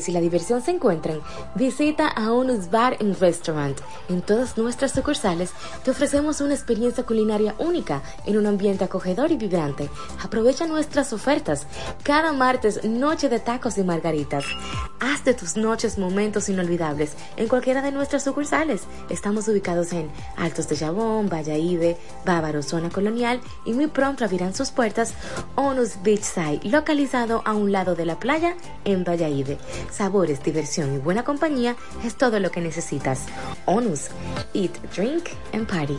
Si la diversión se encuentran, visita a Onus Bar and Restaurant. En todas nuestras sucursales te ofrecemos una experiencia culinaria única en un ambiente acogedor y vibrante. Aprovecha nuestras ofertas. Cada martes, noche de tacos y margaritas. Haz de tus noches momentos inolvidables en cualquiera de nuestras sucursales. Estamos ubicados en Altos de Jabón, Valladolid, Bávaro, Zona Colonial y muy pronto abrirán sus puertas Onus Beachside, localizado a un lado de la playa en Valladolid. Sabores, diversión y buena compañía es todo lo que necesitas. Onus, eat, drink and party.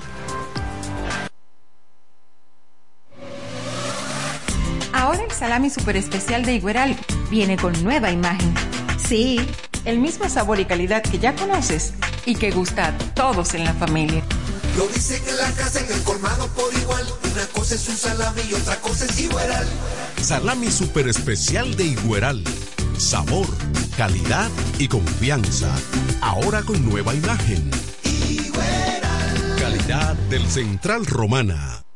Ahora el salami super especial de Igueral viene con nueva imagen. Sí, el mismo sabor y calidad que ya conoces y que gusta a todos en la familia. Lo dicen en la casa, en el colmado por igual. Una cosa es un salami y otra cosa es Igueral. Salami super especial de Igueral sabor, calidad y confianza. Ahora con nueva imagen. Calidad del Central Romana.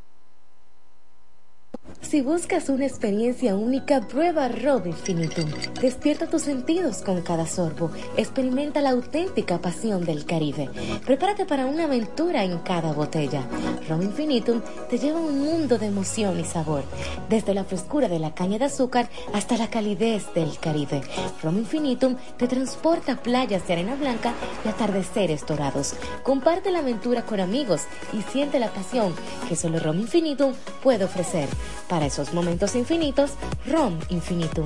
Si buscas una experiencia única, prueba Rob Infinitum. Despierta tus sentidos con cada sorbo. Experimenta la auténtica pasión del Caribe. Prepárate para una aventura en cada botella. Rob Infinitum te lleva a un mundo de emoción y sabor. Desde la frescura de la caña de azúcar hasta la calidez del Caribe. Rom Infinitum te transporta a playas de arena blanca y atardeceres dorados. Comparte la aventura con amigos y siente la pasión que solo Rom Infinitum puede ofrecer. Para esos momentos infinitos, ROM Infinitum.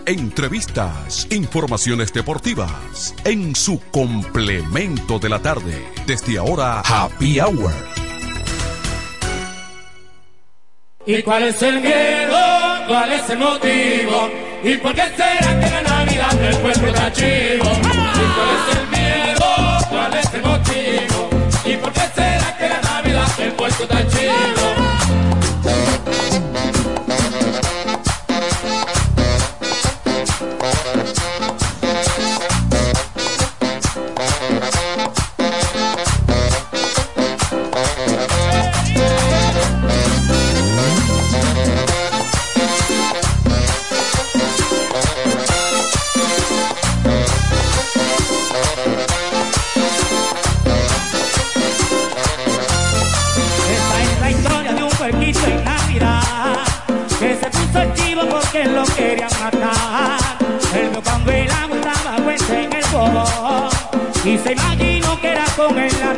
entrevistas, informaciones deportivas. En su complemento de la tarde. Desde ahora, Happy Hour. ¿Y cuál es el miedo? ¿Cuál es el motivo? ¿Y por qué será que la Navidad el pueblo está chivo? ¿Y cuál es el miedo? ¿Cuál es el motivo? ¿Y por qué será que la Navidad el pueblo está chivo?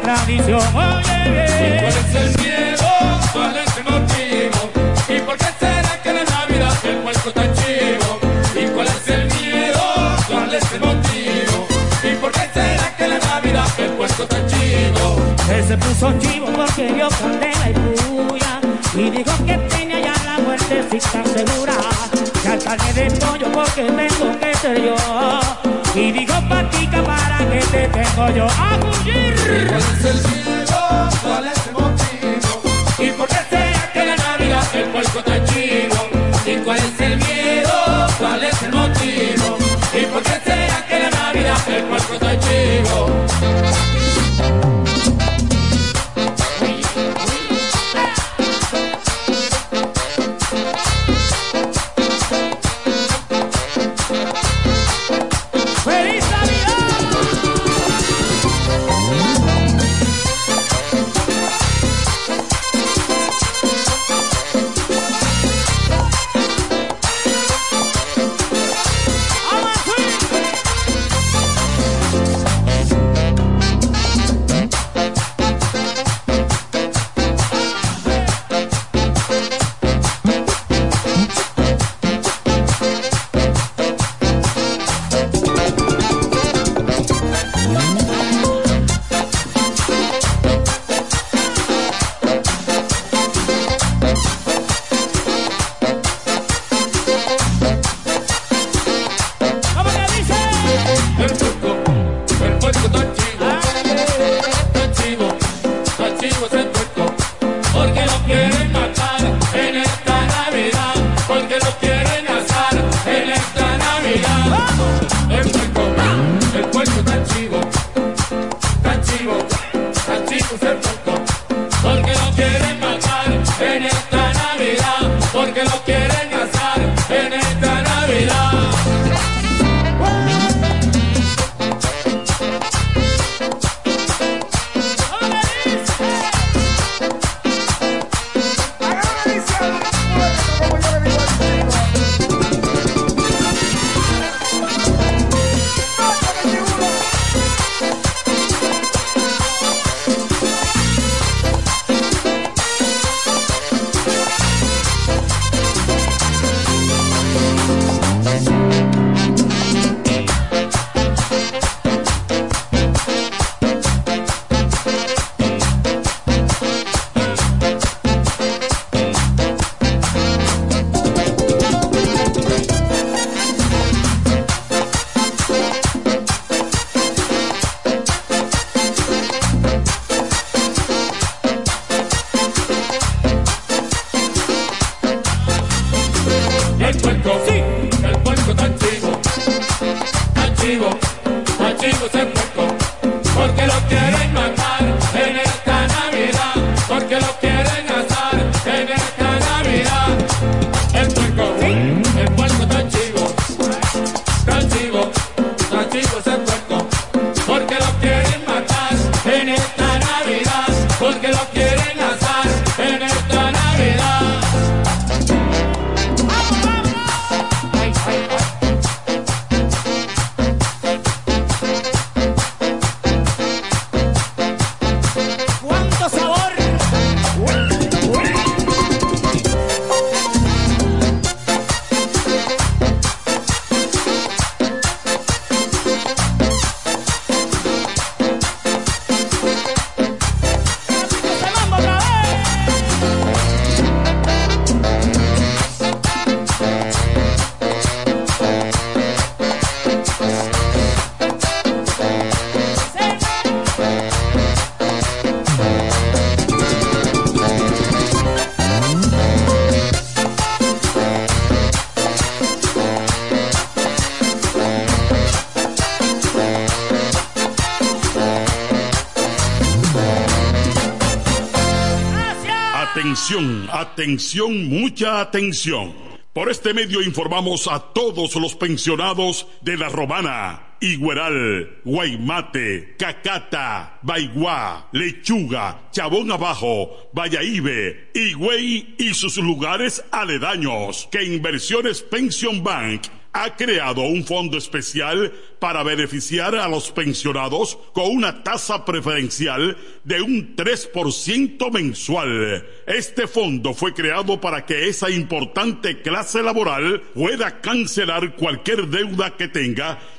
tradición. Oye, ¿cuál es el miedo? ¿Cuál es el motivo? ¿Y por qué será que la Navidad el puerco está chivo? ¿Y cuál es el miedo? ¿Cuál es el motivo? ¿Y por qué será que la Navidad el puerco está chivo? Él se puso chivo porque vio candela y puya y dijo que tenía ya la muerte si está segura. Ya Cantaré de pollo porque tengo que ser yo. Y dijo patica para que te tengo yo a fugir. ¿Cuál es el miedo? ¿Cuál es el motivo? ¿Y por qué sea que la Navidad El puerco está chivo. ¿Y cuál es el miedo? ¿Cuál es el motivo? ¿Y por qué será que la Navidad el puerco está chivo? Atención, mucha atención. Por este medio informamos a todos los pensionados de La Romana, Igueral, Guaymate, Cacata, Baigua, Lechuga, Chabón Abajo, Vallaíbe, Higüey y sus lugares aledaños que Inversiones Pension Bank ha creado un fondo especial para beneficiar a los pensionados con una tasa preferencial de un 3% mensual. Este fondo fue creado para que esa importante clase laboral pueda cancelar cualquier deuda que tenga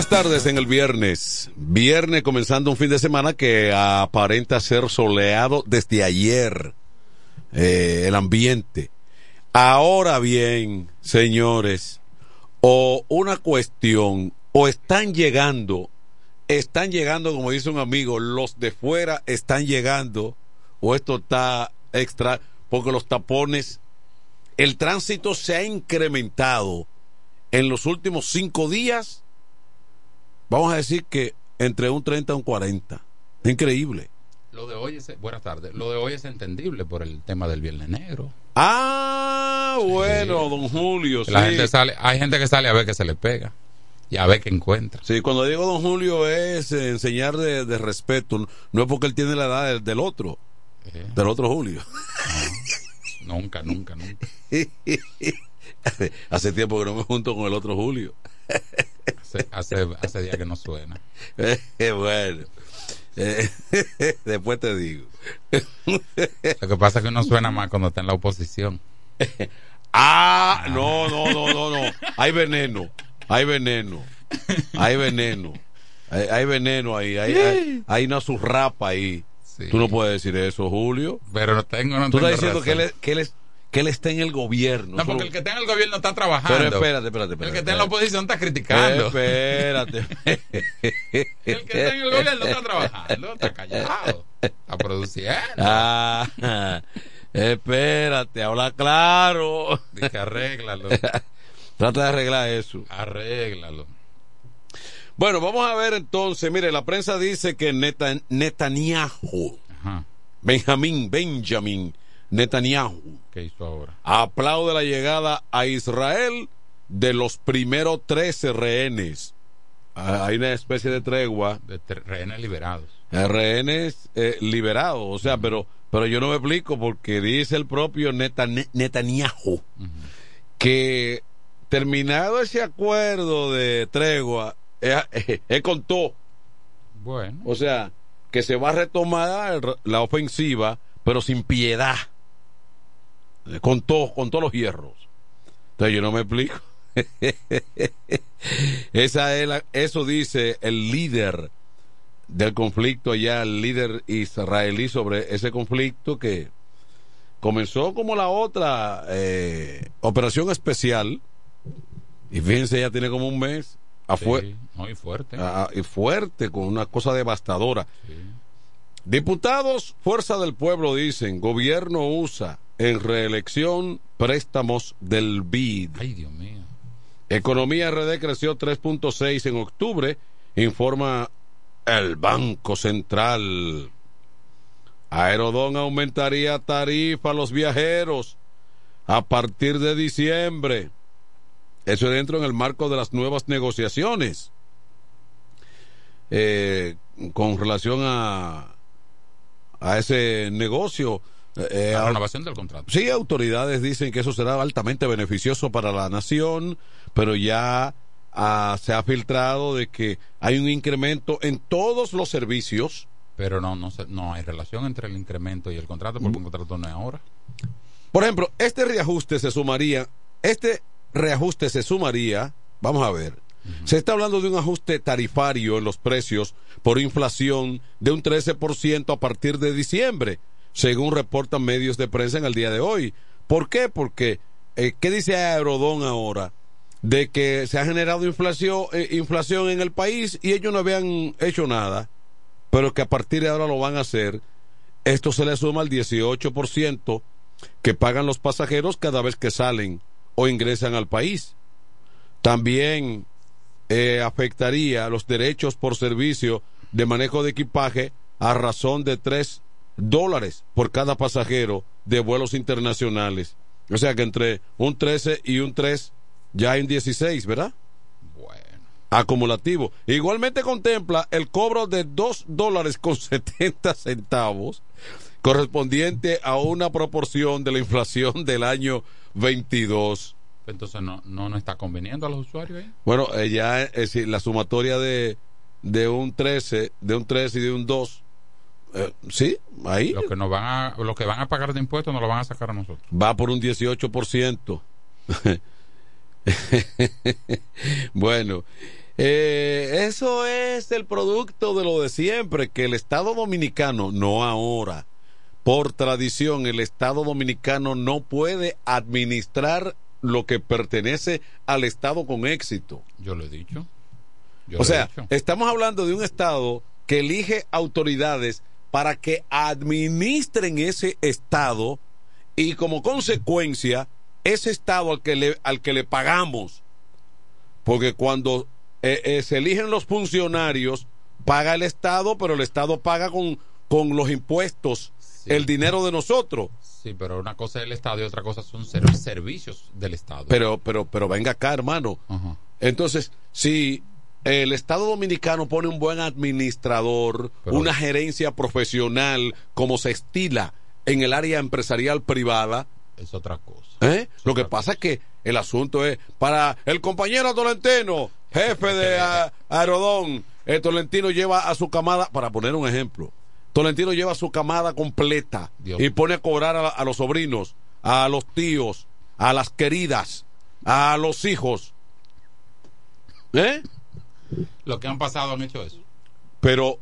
Buenas tardes en el viernes. Viernes comenzando un fin de semana que aparenta ser soleado desde ayer. Eh, el ambiente. Ahora bien, señores, o una cuestión, o están llegando, están llegando, como dice un amigo, los de fuera están llegando, o esto está extra, porque los tapones, el tránsito se ha incrementado en los últimos cinco días vamos a decir que entre un 30 y un 40. Increíble. Lo de hoy es, buenas tardes, lo de hoy es entendible por el tema del Viernes Negro. Ah, bueno, don Julio. La sí. gente sale, hay gente que sale a ver que se le pega y a ver qué encuentra. Sí, cuando digo don Julio es eh, enseñar de, de respeto, no es porque él tiene la edad del, del otro, Eh, del otro Julio. nunca, nunca, nunca. Hace tiempo que no me junto con el otro Julio. Hace, hace, hace días que no suena. Eh, bueno, Eh, después te digo. Lo que pasa es que uno suena más cuando está en la oposición. Ah, no, no, no, no, no. Hay veneno, hay veneno, hay veneno, hay, hay veneno ahí, hay, hay, hay una surrapa ahí. Tú no puedes decir eso, Julio. Pero no tengo, no Tú estás diciendo que él, es- que, él es- que él está en el gobierno. No, porque el que está en el gobierno está trabajando. Pero espérate, espérate, espérate. El que está en la oposición está criticando. Espérate. El que está en el gobierno está trabajando, está callado, está produciendo. Ah, espérate, habla claro. Dice, arréglalo. Trata de arreglar eso. Arréglalo. Bueno, vamos a ver entonces. Mire, la prensa dice que Neta- Netanyahu, Benjamín, Benjamin Netanyahu ¿Qué hizo ahora? aplaude la llegada a Israel de los primeros 13 rehenes. Ah, Hay una especie de tregua. De rehenes liberados. Eh, Rehenes eh, liberados, o sea, pero, pero yo no me explico porque dice el propio Netan- Netanyahu que terminado ese acuerdo de tregua, es, es- es con todo. Bueno. O sea, que se va a retomar la ofensiva, pero sin piedad. Eh, Con todo, con todos los hierros. Entonces yo no me explico. Esa es la- eso dice el líder del conflicto allá, el líder israelí sobre ese conflicto que comenzó como la otra eh, operación especial. Y fíjense, ya tiene como un mes afuera. Sí, muy fuerte. Y fuerte, con una cosa devastadora. Diputados, Fuerza del Pueblo dicen, gobierno usa en reelección préstamos del BID. Ay, Dios mío. Economía RD creció 3.6 en octubre, informa el Banco Central. Aerodón aumentaría tarifa a los viajeros a partir de diciembre. Eso es dentro en el marco de las nuevas negociaciones eh, con relación a, a ese negocio. Eh, La a- renovación del contrato. Sí, autoridades dicen que eso será altamente beneficioso para la nación, pero ya ah, se ha filtrado de que hay un incremento en todos los servicios. Pero no, no, no hay relación entre el incremento y el contrato, porque un contrato no es ahora. Por ejemplo, este reajuste se sumaría, este reajuste se sumaría, vamos a ver, se está hablando de un ajuste tarifario en los precios por inflación de un 13% a partir de diciembre, según reportan medios de prensa en el día de hoy. ¿Por qué? Porque, eh, ¿qué dice Aerodón ahora? De que se ha generado inflación, eh, inflación en el país y ellos no habían hecho nada, pero que a partir de ahora lo van a hacer. Esto se le suma al 18% que pagan los pasajeros cada vez que salen o ingresan al país. También eh, afectaría los derechos por servicio de manejo de equipaje a razón de 3 dólares por cada pasajero de vuelos internacionales. O sea que entre un 13 y un 3 ya hay un 16, ¿verdad? Acumulativo. Igualmente contempla el cobro de 2 dólares con 70 centavos correspondiente a una proporción de la inflación del año 22. Entonces no, no, no está conveniendo a los usuarios ahí. Bueno, eh, ya es decir, la sumatoria de, de un 13, de un 13 y de un 2. Eh, sí, ahí Los que, nos van a, los que van a pagar de impuestos nos lo van a sacar a nosotros. va por un 18%. bueno, eh, eso es el producto de lo de siempre, que el Estado dominicano, no ahora, por tradición, el Estado dominicano no puede administrar lo que pertenece al Estado con éxito. Yo lo he dicho. Yo o lo he sea, dicho. estamos hablando de un Estado que elige autoridades para que administren ese Estado y como consecuencia, ese Estado al que le, al que le pagamos, porque cuando eh, eh, se eligen los funcionarios, paga el Estado, pero el Estado paga con, con los impuestos el dinero de nosotros. Sí, pero una cosa es el Estado y otra cosa son ser- servicios del Estado. Pero, pero, pero venga acá, hermano. Entonces, si el Estado Dominicano pone un buen administrador, Pero- una gerencia profesional, como se estila en el área empresarial privada, es otra cosa. ¿eh? Lo que pasa es que el asunto es para el compañero Tolentino, jefe de a- Aerodón, el Tolentino lleva a su camada, para poner un ejemplo, Tolentino lleva su camada completa Dios. y pone a cobrar a, a los sobrinos, a los tíos, a las queridas, a los hijos. ¿Eh? Los que han pasado han hecho eso. Pero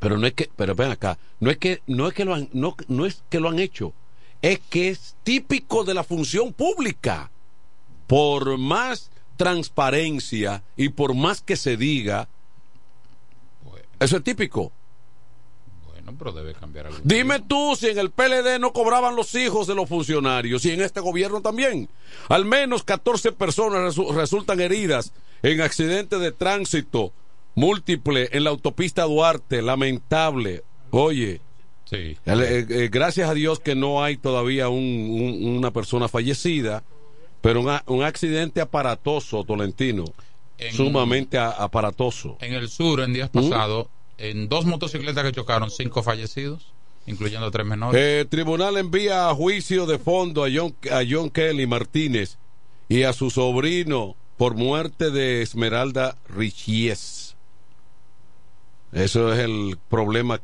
pero no es que pero ven acá, no es que no es que lo han no, no es que lo han hecho, es que es típico de la función pública. Por más transparencia y por más que se diga, eso es típico. Bueno, pero debe cambiar algo. Dime tú si en el PLD no cobraban los hijos de los funcionarios y en este gobierno también. Al menos 14 personas resu- resultan heridas en accidente de tránsito múltiple en la autopista Duarte. Lamentable. Oye, Sí. Eh, eh, gracias a Dios que no hay todavía un- un- una persona fallecida, pero un, accidente aparatoso, Tolentino, En- sumamente aparatoso. En el sur, en días ¿Mm? pasados, en dos motocicletas que chocaron, cinco fallecidos, incluyendo tres menores. Eh, tribunal envía a juicio de fondo a John, Kelly Martínez y a su sobrino por muerte de Esmeralda Richies. Eso es el problema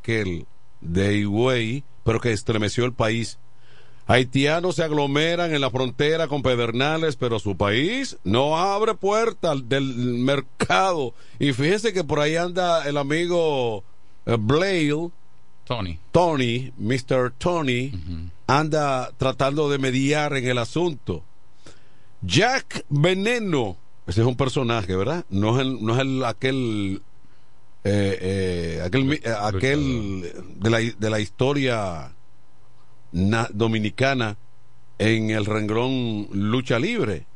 de Higüey, pero que estremeció el país. Haitianos se aglomeran en la frontera con Pedernales, pero su país no abre puertas del mercado. Y fíjense que por ahí anda el amigo eh, Blair, Tony. Tony, Mr. Tony, anda tratando de mediar en el asunto. Jack Veneno, ese es un personaje, ¿verdad? No es, el- no es el- aquel, eh, eh, aquel, eh, aquel de la, de la historia dominicana en el renglón lucha libre.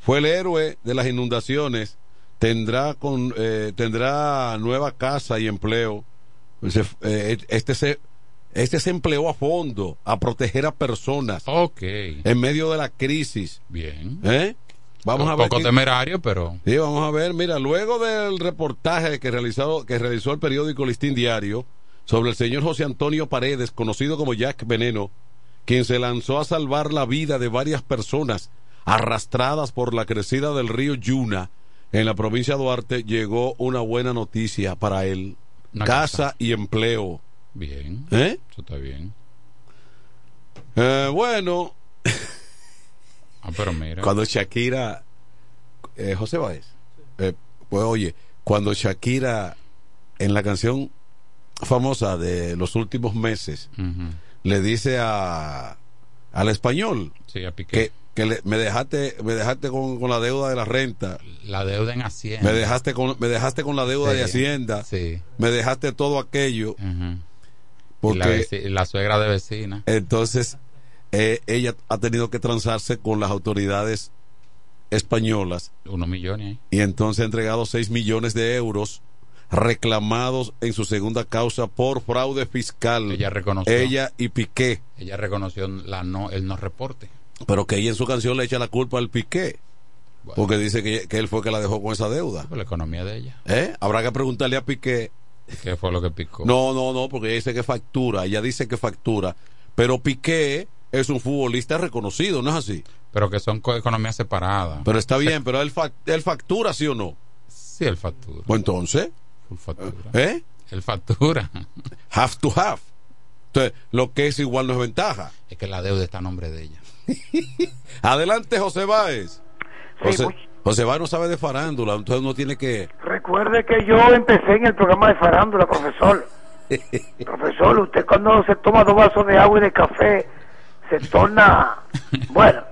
Fue el héroe de las inundaciones. Tendrá con eh, tendrá nueva casa y empleo. Se- eh, este se este se empleó a fondo a proteger a personas. Ok. En medio de la crisis. Bien. ¿Eh? Vamos Un a ver. poco temerario, pero. Sí, vamos a ver. Mira, luego del reportaje que realizó, que realizó el periódico Listín Diario sobre el señor José Antonio Paredes, conocido como Jack Veneno, quien se lanzó a salvar la vida de varias personas arrastradas por la crecida del río Yuna en la provincia de Duarte, llegó una buena noticia para él. Una casa y empleo. Bien. ¿Eh? Eso está bien. Eh, bueno, Ah, pero mira. cuando Shakira, eh, José Báez, eh, pues oye, cuando Shakira en la canción famosa de los últimos meses le dice a al español Sí, a Piqué. que, que le- me dejaste me dejaste con, con la deuda de la renta La deuda en Hacienda. me dejaste con me dejaste con la deuda Sí, de Hacienda Sí. me dejaste todo aquello porque la suegra de vecina. entonces eh, ella ha tenido que transarse con las autoridades españolas Unos millones y entonces ha entregado 6 millones de euros reclamados en su segunda causa por fraude fiscal. Ella reconoció. Ella y Piqué. Ella reconoció la no, el no reporte. Pero que ella en su canción le echa la culpa al Piqué. Porque dice que, que él fue que la dejó con esa deuda. Por la economía de ella. ¿Eh? Habrá que preguntarle a Piqué. ¿Qué fue lo que picó? No, no, no, porque ella dice que factura. Ella dice que factura. Pero Piqué es un futbolista reconocido, ¿no es así? Pero que son co- economías separadas. Pero está bien, pero él, fac- él factura, ¿sí o no? Sí, el factura. Pues entonces, factura. ¿eh? El factura. Have to have. Entonces, lo que es igual no es ventaja. Es que la deuda está a nombre de ella. Adelante, José Báez. Sí, José, much- José Báez no sabe de farándula, entonces uno tiene que... Recuerde que yo empecé en el programa de farándula, profesor. Profesor, usted cuando se toma dos vasos de agua y de café, se torna... Bueno,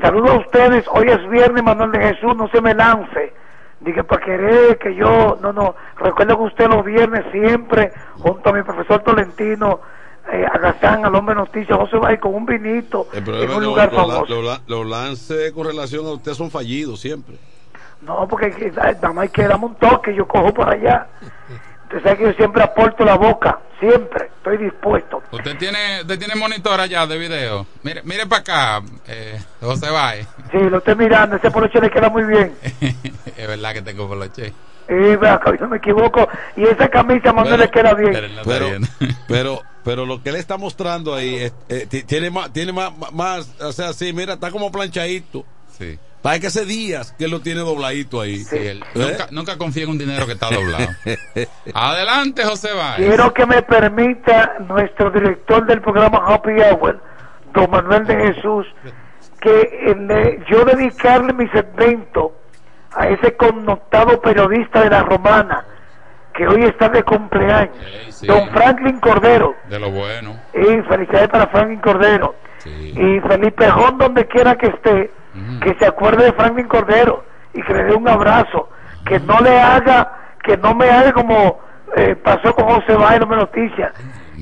saludo a ustedes. Hoy es viernes, Manuel de Jesús, no se me lance. Dije, para querer que yo... No, no. Recuerdo que usted los viernes siempre, junto a mi profesor Tolentino, eh, agazán al hombre noticias, José va con un vinito El en un lugar famoso. los la- los lances con relación a usted son fallidos siempre. No, porque nada más hay que darme un toque, yo cojo por allá. Usted sabe que yo siempre aporto la boca, siempre, estoy dispuesto. Usted tiene, usted tiene monitor allá de video. Mire, mire para acá, eh, José Baez. Sí, lo estoy mirando, ese poloche le queda muy bien. es verdad que tengo poloche. Que no me equivoco, y esa camisa más no le queda bien. Pero, pero, pero lo que él está mostrando ahí es- eh, ti- tiene más, tiene más, más, o sea, sí, mira, está como planchadito. Sí. Para que hace días que él lo tiene dobladito ahí. Sí, él ¿Eh? nunca, nunca confía en un dinero que está doblado. Adelante, José Baez. Quiero que me permita nuestro director del programa Happy Hour, don Manuel de Jesús, que eh, yo dedicarle mi segmento a ese connotado periodista de la Romana, que hoy está de cumpleaños, sí. don Franklin Cordero. De lo bueno. Y felicidades para Franklin Cordero. Y Felipe Jón, donde quiera que esté, que se acuerde de Franklin Cordero y que le dé un abrazo. Que no le haga, que no me haga como eh, pasó con José Báez en Noticias.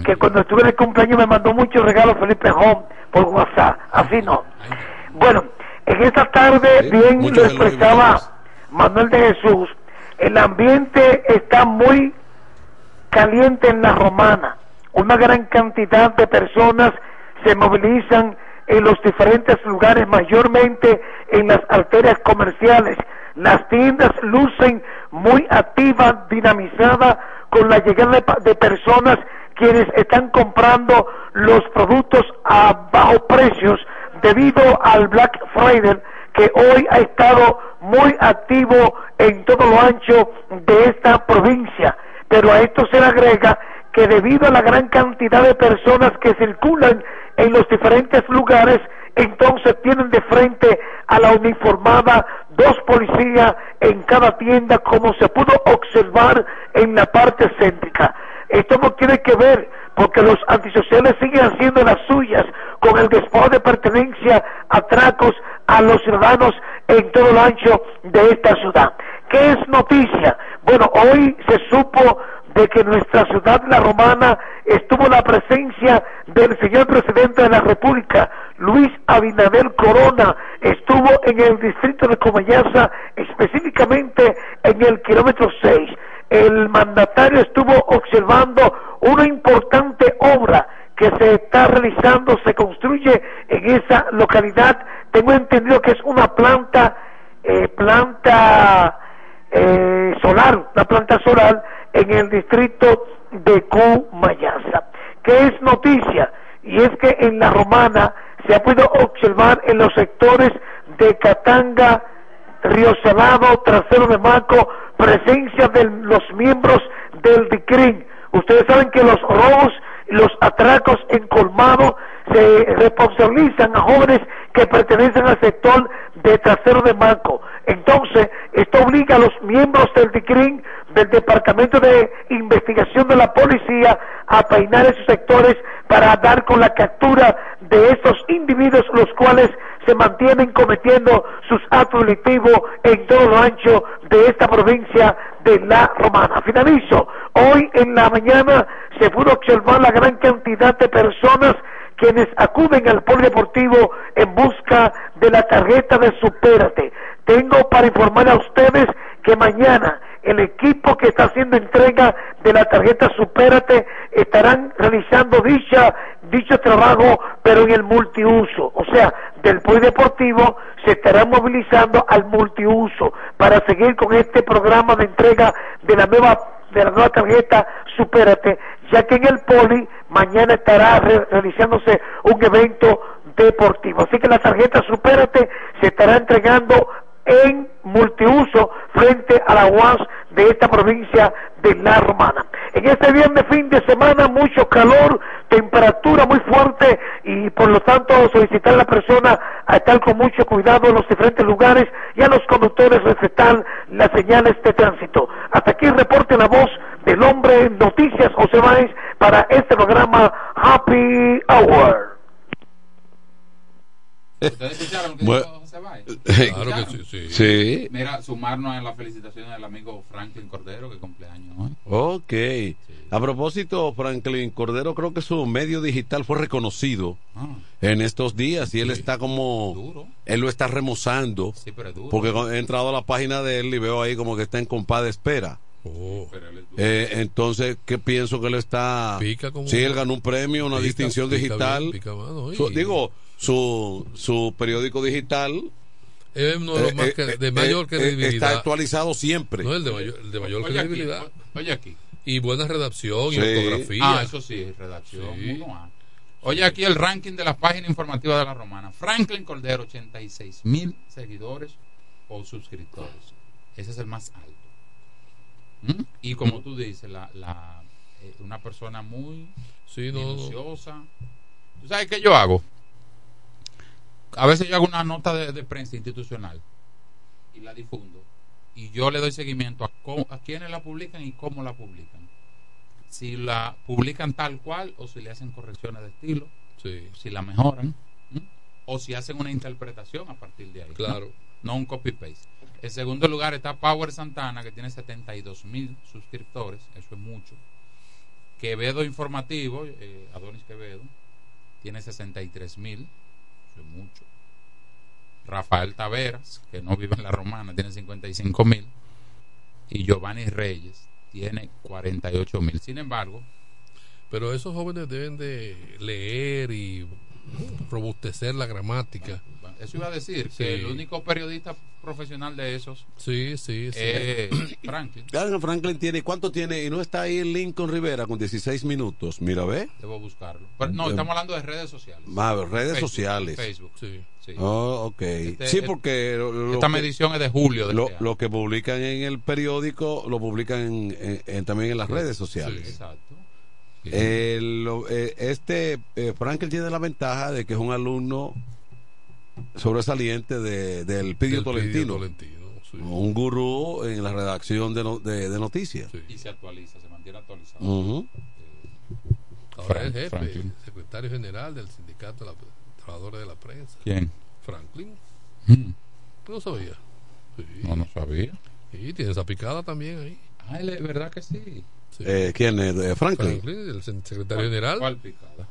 Que cuando estuve en el cumpleaños me mandó muchos regalos Felipe Jón por WhatsApp. Así no. Bueno, en esta tarde, bien lo expresaba Manuel de Jesús, el ambiente está muy caliente en la romana. una gran cantidad de personas se movilizan en los diferentes lugares, mayormente en las arterias comerciales. Las tiendas lucen muy activas, dinamizadas con la llegada de, de personas quienes están comprando los productos a bajo precios debido al Black Friday que hoy ha estado muy activo en todo lo ancho de esta provincia. Pero a esto se le agrega que debido a la gran cantidad de personas que circulan en los diferentes lugares, entonces tienen de frente a la uniformada dos policías en cada tienda, como se pudo observar en la parte céntrica. Esto no tiene que ver porque los antisociales siguen haciendo las suyas con el despojo de pertenencia, atracos a los ciudadanos en todo el ancho de esta ciudad. ¿Qué es noticia? Bueno, hoy se supo de que nuestra ciudad, la romana, estuvo la presencia del señor presidente de la República, Luis Abinader Corona, estuvo en el distrito de Comayasa, específicamente en el kilómetro 6. El mandatario estuvo observando una importante obra que se está realizando, se construye en esa localidad. Tengo entendido que es una planta, eh, planta eh, solar, una planta solar en el distrito de Cumayasa. ¿Qué es noticia? Y es que en la romana se ha podido observar en los sectores de Catanga, Río Salado, Trasero de Maco, presencia de los miembros del DICRIN. Ustedes saben que los robos, los atracos en colmado se responsabilizan a jóvenes que pertenecen al sector de Trasero de Maco. Entonces, esto obliga a los miembros del DICRIN, del Departamento de Investigación de la Policía, a peinar esos sectores para dar con la captura de estos individuos, los cuales se mantienen cometiendo sus actos delictivos en todo lo ancho de esta provincia de La Romana. Finalizo. Hoy en la mañana se pudo observar la gran cantidad de personas quienes acuden al polideportivo en busca de la tarjeta de Supérate. Tengo para informar a ustedes que mañana el equipo que está haciendo entrega de la tarjeta Supérate estarán realizando dicha, dicho trabajo, pero en el multiuso. O sea, del polideportivo se estarán movilizando al multiuso para seguir con este programa de entrega de la nueva de la nueva tarjeta Supérate, ya que en el poli mañana estará re- realizándose un evento deportivo. Así que la tarjeta Supérate se estará entregando en multiuso frente a la UAS de esta provincia de La Romana. En este viernes fin de semana mucho calor, temperatura muy fuerte y por lo tanto solicitar a la persona a estar con mucho cuidado en los diferentes lugares y a los conductores respetar las señales de tránsito. Hasta aquí el reporte la voz del hombre en Noticias José Báez para este programa Happy Hour. ¿Ustedes escucharon lo que Bueno, Claro que sí, sí. Sí. Mira, sumarnos en las felicitaciones del amigo Franklin Cordero, que cumpleaños hoy. Ok. A propósito, Franklin Cordero, creo que su medio digital fue reconocido Ah. en estos días y él está como. Él lo está remozando. Sí, pero es duro. Porque he entrado a la página de él y veo ahí como que está en compás de espera. Pero él es duro. Eh, entonces, ¿qué pienso que él está? Pica como- Sí, él ganó un premio, una Pica, distinción pica digital. bien, pica mano, Su- y- digo, su, su periódico digital. Es uno de los eh, más eh, que- eh, de mayor eh, credibilidad. Está actualizado siempre. No, el de mayor, el de mayor Oye credibilidad. oye aquí. Y buena redacción y Sí. ortografía. Ah, eso sí, redacción. Sí. Oye, aquí el ranking de la página informativa de la Romana. Franklin Cordero, 86 mil seguidores o suscriptores. Ese es el más alto. ¿Mm? Y como tú dices, la, la, eh, una persona muy Sí, no, no. minuciosa. ¿Tú sabes qué yo hago? A veces yo hago una nota de, de prensa institucional y la difundo. Y yo le doy seguimiento a, cómo- a la publican y cómo la publican. Si la publican tal cual o si le hacen correcciones de estilo, Sí. si la mejoran, o si hacen una interpretación a partir de ahí. ¿no? Claro. No, un copy-paste. En segundo lugar está Power Santana, que tiene 72 mil suscriptores, eso es mucho. Quevedo Informativo, eh, Adonis Quevedo, tiene 63 mil, mucho. Rafael Taveras, que no vive en la Romana, tiene 55 mil. Y Giovanni Reyes tiene 48 mil. Sin embargo, Pero esos jóvenes deben de leer y robustecer la gramática. Eso iba a decir, Sí. que el único periodista profesional de esos Sí, sí, sí. es Franklin. Claro, Franklin tiene, ¿cuánto tiene? Y no está ahí el Lincoln Rivera con 16 minutos. Mira, ve. Debo buscarlo. Pero, no, Eh, estamos hablando de redes sociales. Ah, redes Facebook, sociales. Facebook. Sí. Sí. Oh, ok. Este- sí, porque lo- lo esta que- medición es de julio de lo, este lo que publican en el periódico lo publican en- en- en- también en las redes sociales. Exacto. Eh, lo- eh, este eh, Franklin tiene la ventaja de que es un alumno sobresaliente de, del Pidio Del Tolentino, Pidio Tolentino, sí. un gurú en la redacción de, no- de- de noticias. Y se actualiza, se mantiene actualizado. Ujú. Ahora Frank- es jefe, Franklin. secretario general del sindicato de la, trabajadores de la prensa. ¿Quién? Franklin. Mm. ¿Tú no sabías? Sí. No, no sabía. Sí, tiene esa picada también ahí. Ah, verdad que sí. Sí. Eh, ¿Quién es? Eh, Franklin. Franklin, el secretario general. ¿Cuál picada?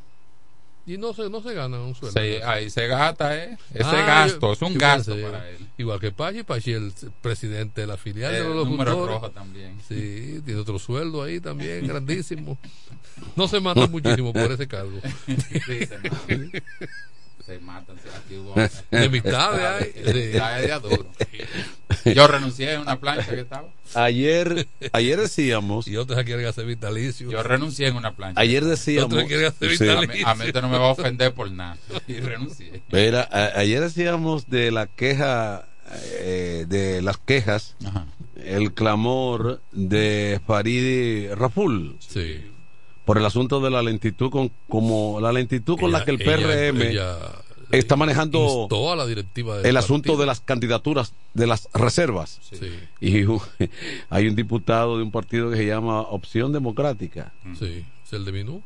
Y no se, no se gana un sueldo. Se- ahí se gasta, ¿eh? Ese Ah, gasto, yo- es un gasto para él. Igual que Pachi, Pachi el presidente de la filial El de los número rojo también. Sí, tiene otro sueldo ahí también, grandísimo. No se mata muchísimo por ese cargo. Sí, se. Se matan. sí, Aquí hubo de. Yo renuncié en una plancha que estaba. Ayer, ayer decíamos, Y otros quieren hacer vitalicio. Yo renuncié en una plancha. ayer decíamos, Otros quieren hacer sí. A mí, vitalicio. a mí esto no me va a ofender por nada. Y renuncié. Mira, a- ayer decíamos de la queja, eh, de las quejas, Ajá. el clamor de Faridi Raful Sí. Por el asunto de la lentitud con como la lentitud con la que el PRM ella está manejando instó a la directiva del el asunto partido. de las candidaturas de las reservas. Sí, Y uh, hay un diputado de un partido que se llama Opción Democrática, sí. ¿Es el de Minú?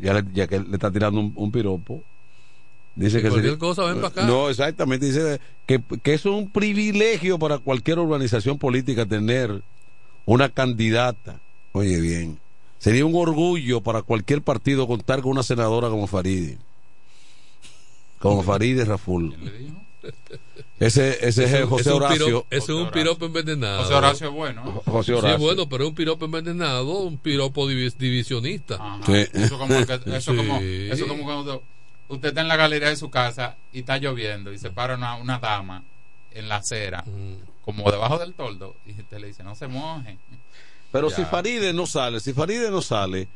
ya, le- ya que le está tirando un, un piropo. Dice Sí, que cualquier sería- cosa, ven pa' acá. No, exactamente. Dice que, que es un privilegio para cualquier organización política tener una candidata. Oye, bien. Sería un orgullo para cualquier partido contar con una senadora como Faride. Como Faride Raful. ¿Quién le dijo? Ese, ese es José es Horacio. Ese es un Horacio. piropo envenenado. José Horacio es bueno. José Sí, Horacio. bueno, pero es un piropo envenenado, un piropo divis- divisionista. Ajá. Sí. Eso como, que- eso Sí. como, eso como cuando usted está en la galería de su casa y está lloviendo y se para una, una dama en la acera, Mm. como debajo del toldo, y usted le dice, no se moje. Pero Ya. si Faride no sale, si Faride no sale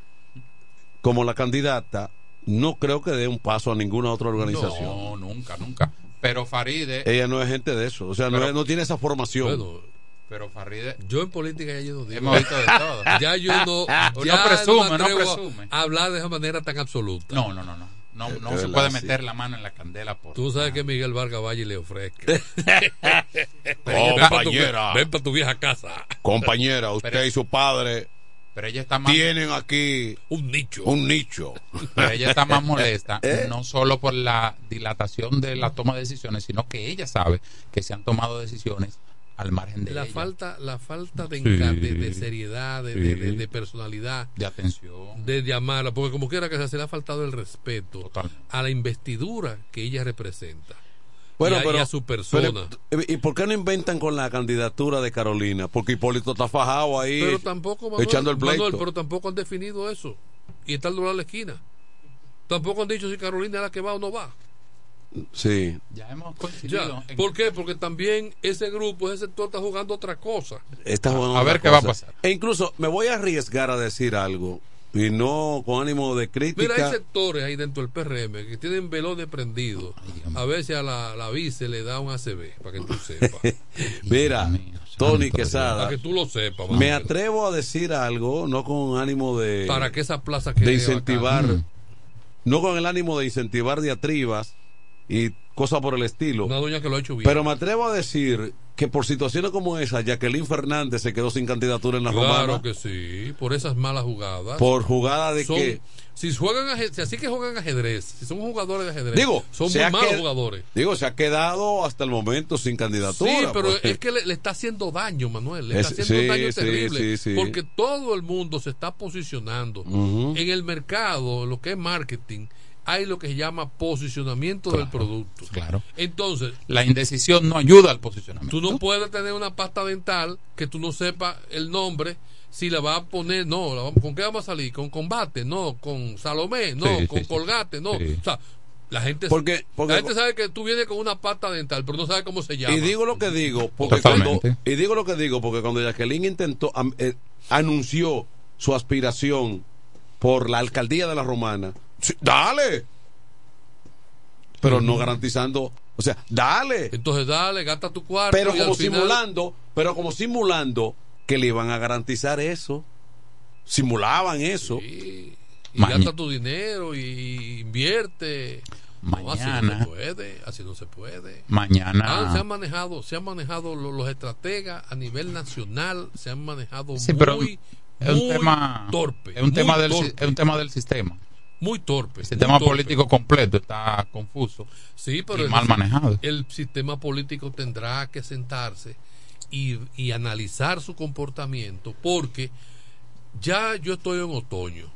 como la candidata, no creo que dé un paso a ninguna otra organización. No, nunca, nunca. Pero Faride, Ella no es gente de eso, o sea, no, Pero- es- no tiene esa formación. Bueno, pero Faride, yo en política ya yo no digo. hemos visto de todo. Ya yo no, ya presume, me uno atrevo presume. a hablar de esa manera tan absoluta. No, no, no, no. No, no se verdad, puede sí. meter la mano en la candela por Tú sabes nada. que Miguel Vargas Valle le ofrezca. Compañera. Ven para tu vieja casa. Compañera, usted Pero- y su padre Pero ella está más, tienen aquí Un nicho. un nicho. pero ella está más molesta, ¿Eh? no solo por la dilatación de la toma de decisiones, sino que ella sabe que se han tomado decisiones al margen de La ella, falta, la falta de, Sí. de, de seriedad, de, de- Sí. de- de personalidad, de atención. de llamarla, porque como quiera que sea, se le ha faltado el respeto Total. a la investidura que ella representa. Bueno, y, a, y pero, a su persona. pero, ¿Y por qué no inventan con la candidatura de Carolina? Porque Hipólito está fajado ahí Pero tampoco, Manuel, echando el pleito. Manuel, pero tampoco han definido eso. Y está al lado de la esquina. Tampoco han dicho si Carolina es la que va o no va. Sí. Ya hemos coincidido. Ya. ¿Por qué? Porque también ese grupo, ese sector está jugando otra cosa. Está jugando A otra ver qué va a pasar. E incluso me voy a arriesgar a decir algo y no con ánimo de Mira, crítica. hay sectores ahí dentro del PRM que tienen velones prendidos. A ver si a la, la vice le da un ACB, para que tú sepas. Mira, Tony Quesada, para que tú lo sepas. me atrevo a decir algo, no con ánimo de, Para que esa plaza quede de incentivar, vacante. no con el ánimo de incentivar diatribas y cosas por el estilo. Una doña que lo ha hecho bien. Pero me atrevo a decir que por situaciones como esa, Jacqueline Fernández se quedó sin candidatura en la claro romana que sí, por esas malas jugadas. por jugada de Son- que si juegan aje- si así que juegan ajedrez, si son jugadores de ajedrez, digo, son muy malos qued- jugadores. Digo, se ha quedado hasta el momento sin candidatura. Sí, pero es que le, le está haciendo daño, Manuel. Le Es- está haciendo sí, daño sí, terrible. sí. Porque todo el mundo se está posicionando. En el mercado, lo que es marketing, hay lo que se llama posicionamiento del producto. Claro. Entonces, La indecisión no ayuda al posicionamiento. tú no puedes tener una pasta dental que tú no sepas el nombre si la va a poner, no, la ¿con qué vamos a salir? ¿Con combate? No, con Salomé, no, Sí, con sí, colgate, no. Sí. O sea, la gente, Porque- porque- la gente sabe que tú vienes con una pata dental, pero no sabe cómo se llama. Y digo lo que digo, porque Totalmente. cuando, y digo lo que digo, porque cuando Jacqueline intentó, am- eh, anunció su aspiración por la alcaldía de la Romana, sí, dale, pero no garantizando, o sea, dale, Entonces dale, gasta tu cuarto. pero y al como final- simulando, pero como simulando que le iban a garantizar eso, simulaban eso. Y Maña- gasta tu dinero y invierte. No, así no Mañana. se puede, así no se puede. Mañana. Ah, se han manejado, se han manejado lo- los, estrategas a nivel nacional, se han manejado Sí, pero muy, es un muy tema torpe. es un muy tema del torpe, es un tema del sistema muy torpe. el sistema torpe. político completo está confuso Sí, pero y el- mal manejado El sistema político tendrá que sentarse y, y analizar su comportamiento porque ya yo estoy en otoño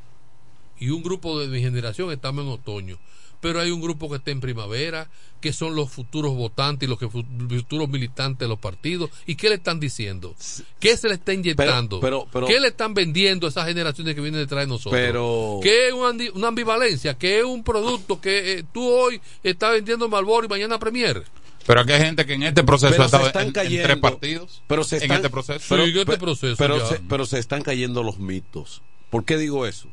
y un grupo de mi generación estamos en otoño, pero hay un grupo que está en primavera, que son los futuros votantes y los que fu- futuros militantes de los partidos. ¿Y qué le están diciendo? ¿Qué se le está inyectando? pero- pero- ¿Qué le están vendiendo a esas generaciones que vienen detrás de nosotros? Pero- ¿Qué es una, ambivalencia? ¿Qué es un producto que eh, tú hoy estás vendiendo Malboro y mañana Premier? pero aquí hay gente que en este proceso Pero se están en, en cayendo, tres partidos pero se en están, este proceso pero, Sí, en este proceso pero se, pero se están cayendo los mitos. ¿Por qué digo eso?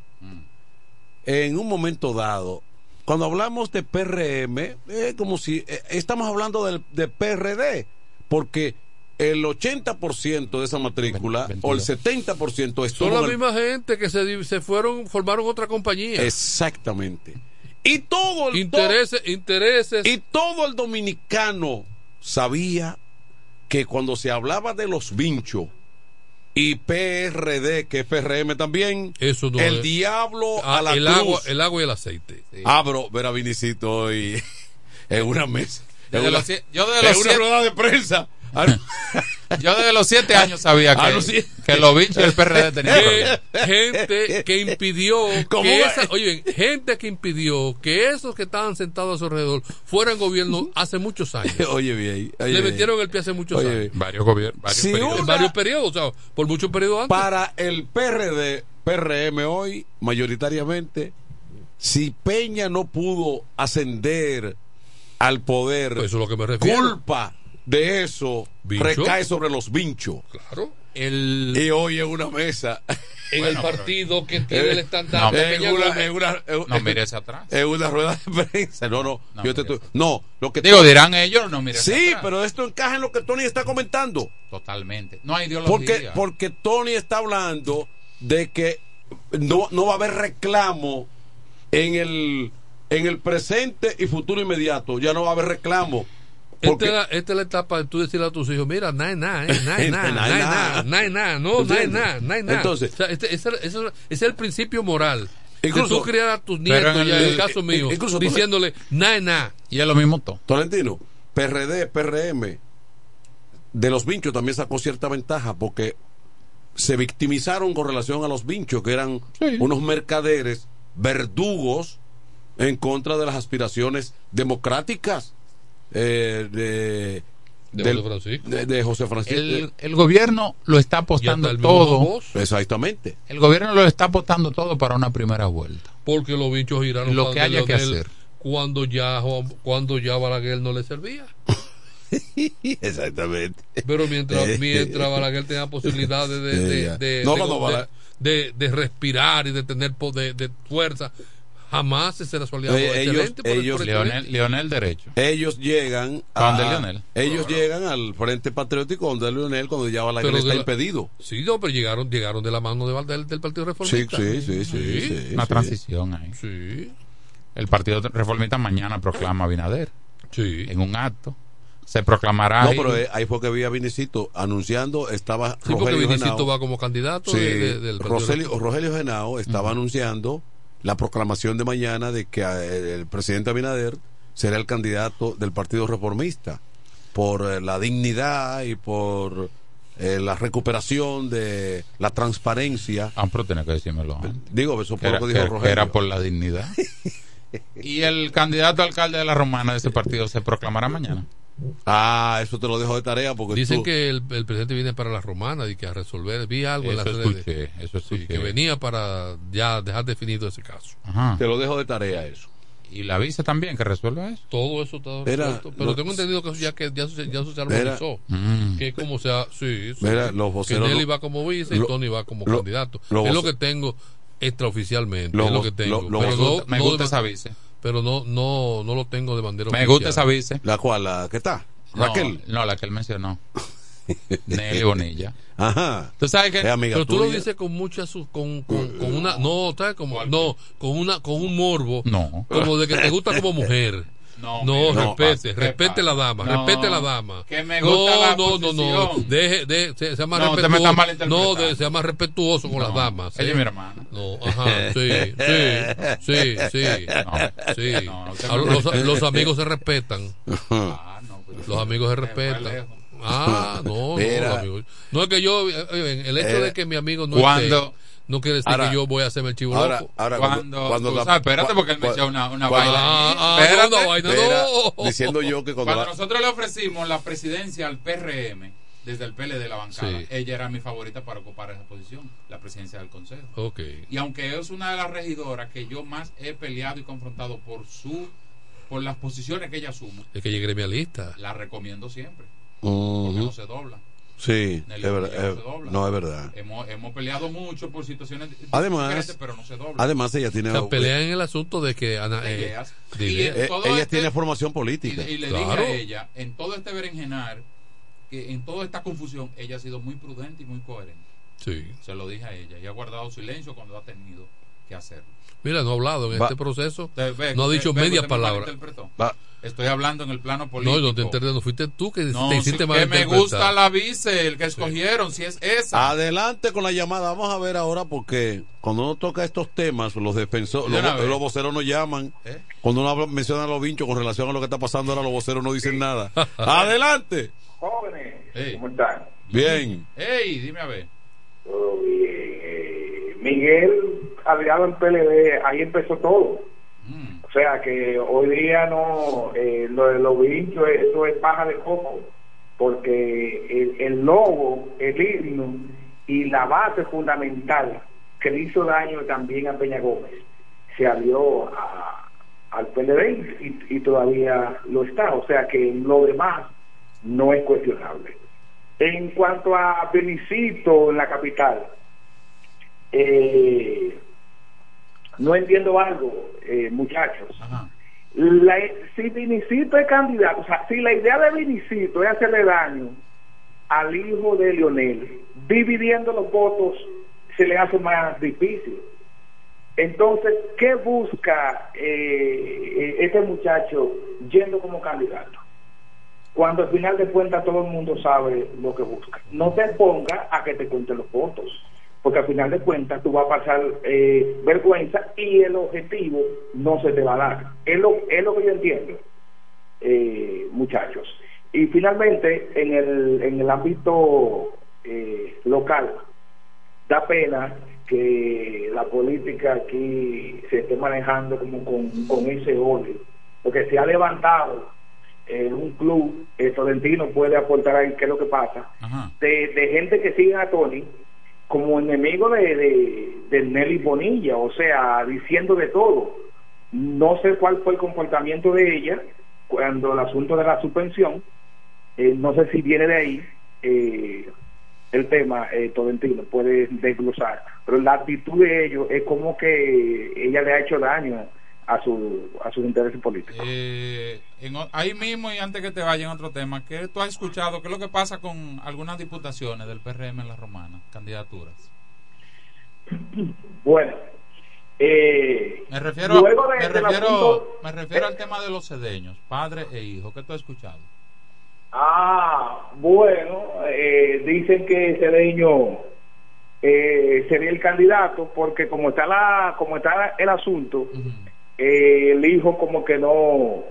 En un momento dado, cuando hablamos de PRM, es como si eh, estamos hablando del, de PRD, porque el 80% de esa matrícula o el 70% estuvo Son la misma gente que se, se fueron, formaron otra compañía. Exactamente. Y todo el Intereses, intereses. Y todo el dominicano sabía que cuando se hablaba de los vinchos y PRD, que es PRM también, Eso no el es. diablo Ah, a la el, cruz. agua, el agua y el aceite. Abro, ver a Vinicito hoy en una mesa. Yo En de una, yo de en los una siete- rueda de prensa. yo desde los siete años sabía A que, los siete- que los bichos del PRD tenían gente que impidió ¿Cómo que esa, oye, gente que impidió que esos que estaban sentados a su alrededor fueran gobierno hace muchos años. Oye bien. oye Le metieron el pie hace muchos Oye, años. bien. varios gobiernos varios Si periodos. En una- varios periodos, o sea, por muchos periodos antes. Para el PRD, PRM hoy, mayoritariamente, si Peña no pudo ascender al poder, Pues eso es lo que me refiero. culpa de eso recae sobre los vinchos. Claro. el Y hoy en una mesa, En Bueno, el partido que tiene el No, estandarte. en Peña una, Gómez. en una- en- no mires atrás en una rueda de prensa. No, no, No, yo te estoy- no, lo que digo dirán ellos no mires Sí, atrás. pero esto encaja en lo que Tony está comentando. totalmente no hay ideología Porque, porque Tony está hablando de que no, no va a haber reclamo en el, en el presente y futuro inmediato. Ya no va a haber reclamo. Esta Porque es, la, esta es la etapa de tú decirle a tus hijos, mira, nada, es nada, nada, es nada, Nada, nada, es nada. nada, nada, es nada, no, nada, es ¿Entiendes? nada, nada, es nada. Entonces- O sea, este- ese, ese- ese es el principio moral. Incluso- de tú criar a tus nietos, en el- caso mío, incluso diciéndole, nada, es nada. y es lo mismo todo Tolentino, PRD, PRM, de los vinchos también sacó cierta ventaja porque se victimizaron con relación a los vinchos, que eran unos mercaderes verdugos en contra de las aspiraciones democráticas eh, de, De del- José Francisco. de- de José Francisco. el, el gobierno lo está apostando todo voz, Exactamente. el gobierno lo está apostando todo para una primera vuelta porque los bichos giraron Lo que haya que hacer. Cuando ya, cuando ya Balaguer no le servía. Exactamente. Pero mientras, mientras Balaguer tenía posibilidades de, de, de, No, de- cuando de- Bala- de- de respirar y de tener po- de, de fuerza, jamás solía Oye, ellos- por- ellos- por Leonel, derecho Ellos llegan ¿A dónde Leonel? Ellos llegan al Frente Patriótico donde Leonel cuando ya Balaguer Pero de está la- impedido. Sí, no, pero llegaron, llegaron de la mano de del, del Partido Sí, Reformista. sí, sí, sí, sí, una sí. transición ahí Sí, el partido reformista mañana proclama a Binader sí. en un acto se proclamará No, ahí. pero eh, ahí fue que vi a Vinicito anunciando, estaba Sí, porque Vinicito Genao. va como candidato Sí, de- de- del Partido Rogelio, Rogelio Genao estaba anunciando la proclamación de mañana de que eh, el presidente Abinader será el candidato del Partido Reformista por eh, la dignidad y por eh, la recuperación de la transparencia. Ah, pero tenía que decírmelo. Digo, eso era, lo que dijo que- que Rogelio. era por la dignidad y el candidato alcalde de la romana de ese partido se proclamará mañana Ah, eso te lo dejo de tarea porque Dicen tú- que el, el presidente viene para la romana y que a resolver. Vi algo en las redes. escuché, eso Sí, que venía para ya dejar definido ese caso. Te lo dejo de tarea eso. Y la visa también, que resuelva eso. Todo eso está Mira, resuelto. Pero lo- tengo entendido que eso ya, que ya, se- ya eso se Mira. armonizó. Mm. Que como sea, sí, sí. Mira, los que voceros Nelly no- va como vice y lo- Tony va como lo- candidato. es lo que tengo extraoficialmente. Es lo que tengo. pero no, me no gusta de- esa vice. Pero no, no, no lo tengo de bandera Me oficial. gusta esa vice. ¿La cual? ¿La que está? No, Raquel. No, la que él mencionó. Nelly Bonilla. Ajá. Tú sabes que. Amiga Pero tú lo dices con mucha su- con, con, con una no, ¿sabes? Como, no, con una con un morbo, No. como de que te gusta como mujer. No, No, mira, respete, ¿qué respete la dama, No, respete la dama. que me no, la no, no, no, deje, de, se, sea más No, respetuoso. No, de, sea más respetuoso con No, las damas. ella ¿eh? es mi hermana. No, ajá, sí, sí, sí, sí. Sí. Ah, los, los amigos se respetan. Ah, no, pues, Los amigos se respetan. Ah, no, Mira. no, amigo. No es que yo, eh, eh, el hecho Eh, de que mi amigo no cuando- esté, no quiere decir Ahora- que yo voy a hacerme el chivo Ahora, loco. ahora Cuando, cuando la- sabes, espérate porque él me echó una, una cuando- vaina. Ah, ah, no, una vaina, Espera, no. diciendo yo que cuando Cuando la- nosotros le ofrecimos la presidencia al PRM desde el PL de la bancada, Sí. ella era mi favorita para ocupar esa posición, la presidencia del consejo. Ok. Y aunque es una de las regidoras que yo más he peleado y confrontado por su por las posiciones que ella asume, Es que llegué gremialista. la recomiendo siempre, Ujú. porque no se dobla. Sí, es verdad. No eh, es verdad. Hemos, hemos peleado mucho por situaciones Además, diferentes, pero no se dobla. además ella tiene O sea, pelean en el asunto de que Ana, De eh, ideas. de Y ideas. en eh, ella este- tiene formación política. y le Claro. dije a ella, en todo este berenjenar, que en toda esta confusión, ella ha sido muy prudente y muy coherente. Sí. Se lo dije a ella. Y ha guardado silencio cuando ha tenido que hacerlo. Mira, no ha hablado en Va- este proceso. Ve No ha que dicho ve que media me palabra. Estoy hablando en el plano político. No, no te entendí, no fuiste tú que No, te sí, hiciste que mal me gusta la vice, el que escogieron, si es esa. Adelante con la llamada. Vamos a ver ahora porque cuando uno toca estos temas, los defensores, De los, los voceros no llaman. ¿Eh? Cuando uno habla- menciona a los vinchos con relación a lo que está pasando ahora, los voceros no dicen nada. Adelante. Jóvenes. ¿cómo están? Bien. Ey, dime a ver. Todo bien. Eh, Miguel, aliado al PLD, ahí empezó todo. Mm. O sea que hoy día no, eh, lo de los bichos, eso es paja de coco, porque el, el logo, el himno y la base fundamental que le hizo daño también a Peña Gómez se alió a- al PLD y, y todavía lo está. O sea que lo demás no es cuestionable. En cuanto a Benicito en la capital, eh, no entiendo algo, eh, muchachos. Ajá. La- si Vinicito es candidato, o sea, si la idea de Vinicito es hacerle daño al hijo de Leonel, dividiendo los votos se le hace más difícil. Entonces, ¿qué busca eh, este muchacho yendo como candidato? Cuando al final de cuentas todo el mundo sabe lo que busca. No te ponga a que te cuenten los votos, porque al final de cuentas tú vas a pasar eh, vergüenza y el objetivo no se te va a dar. Es lo, es lo que yo entiendo, eh, muchachos. Y finalmente, en el, en el ámbito eh, local, da pena que la política aquí se esté manejando como con, con ese odio, porque se ha levantado eh, un club, el Tolentino puede aportar ahí qué es lo que pasa, de, de gente que sigue a Tony como enemigo de, de, de Nelly Bonilla, o sea, diciendo de todo. No sé cuál fue el comportamiento de ella cuando el asunto de la suspensión, eh, no sé si viene de ahí eh, el tema, eh, Tolentino puede desglosar, pero la actitud de ellos es como que ella le ha hecho daño a su a sus intereses políticos. Eh, en ahí mismo y antes que te vaya en otro tema, ¿qué tú has escuchado? ¿Qué es lo que pasa con algunas diputaciones del PRM en la Romana? Candidaturas. Bueno, eh, Me refiero, luego de- me refiero, asunto- me refiero eh, al tema de los cedeños, padre e hijo. ¿Qué tú has escuchado? Ah, bueno, eh, dicen que Cedeño eh, sería el candidato porque como está la como está el asunto, eh, el hijo como que no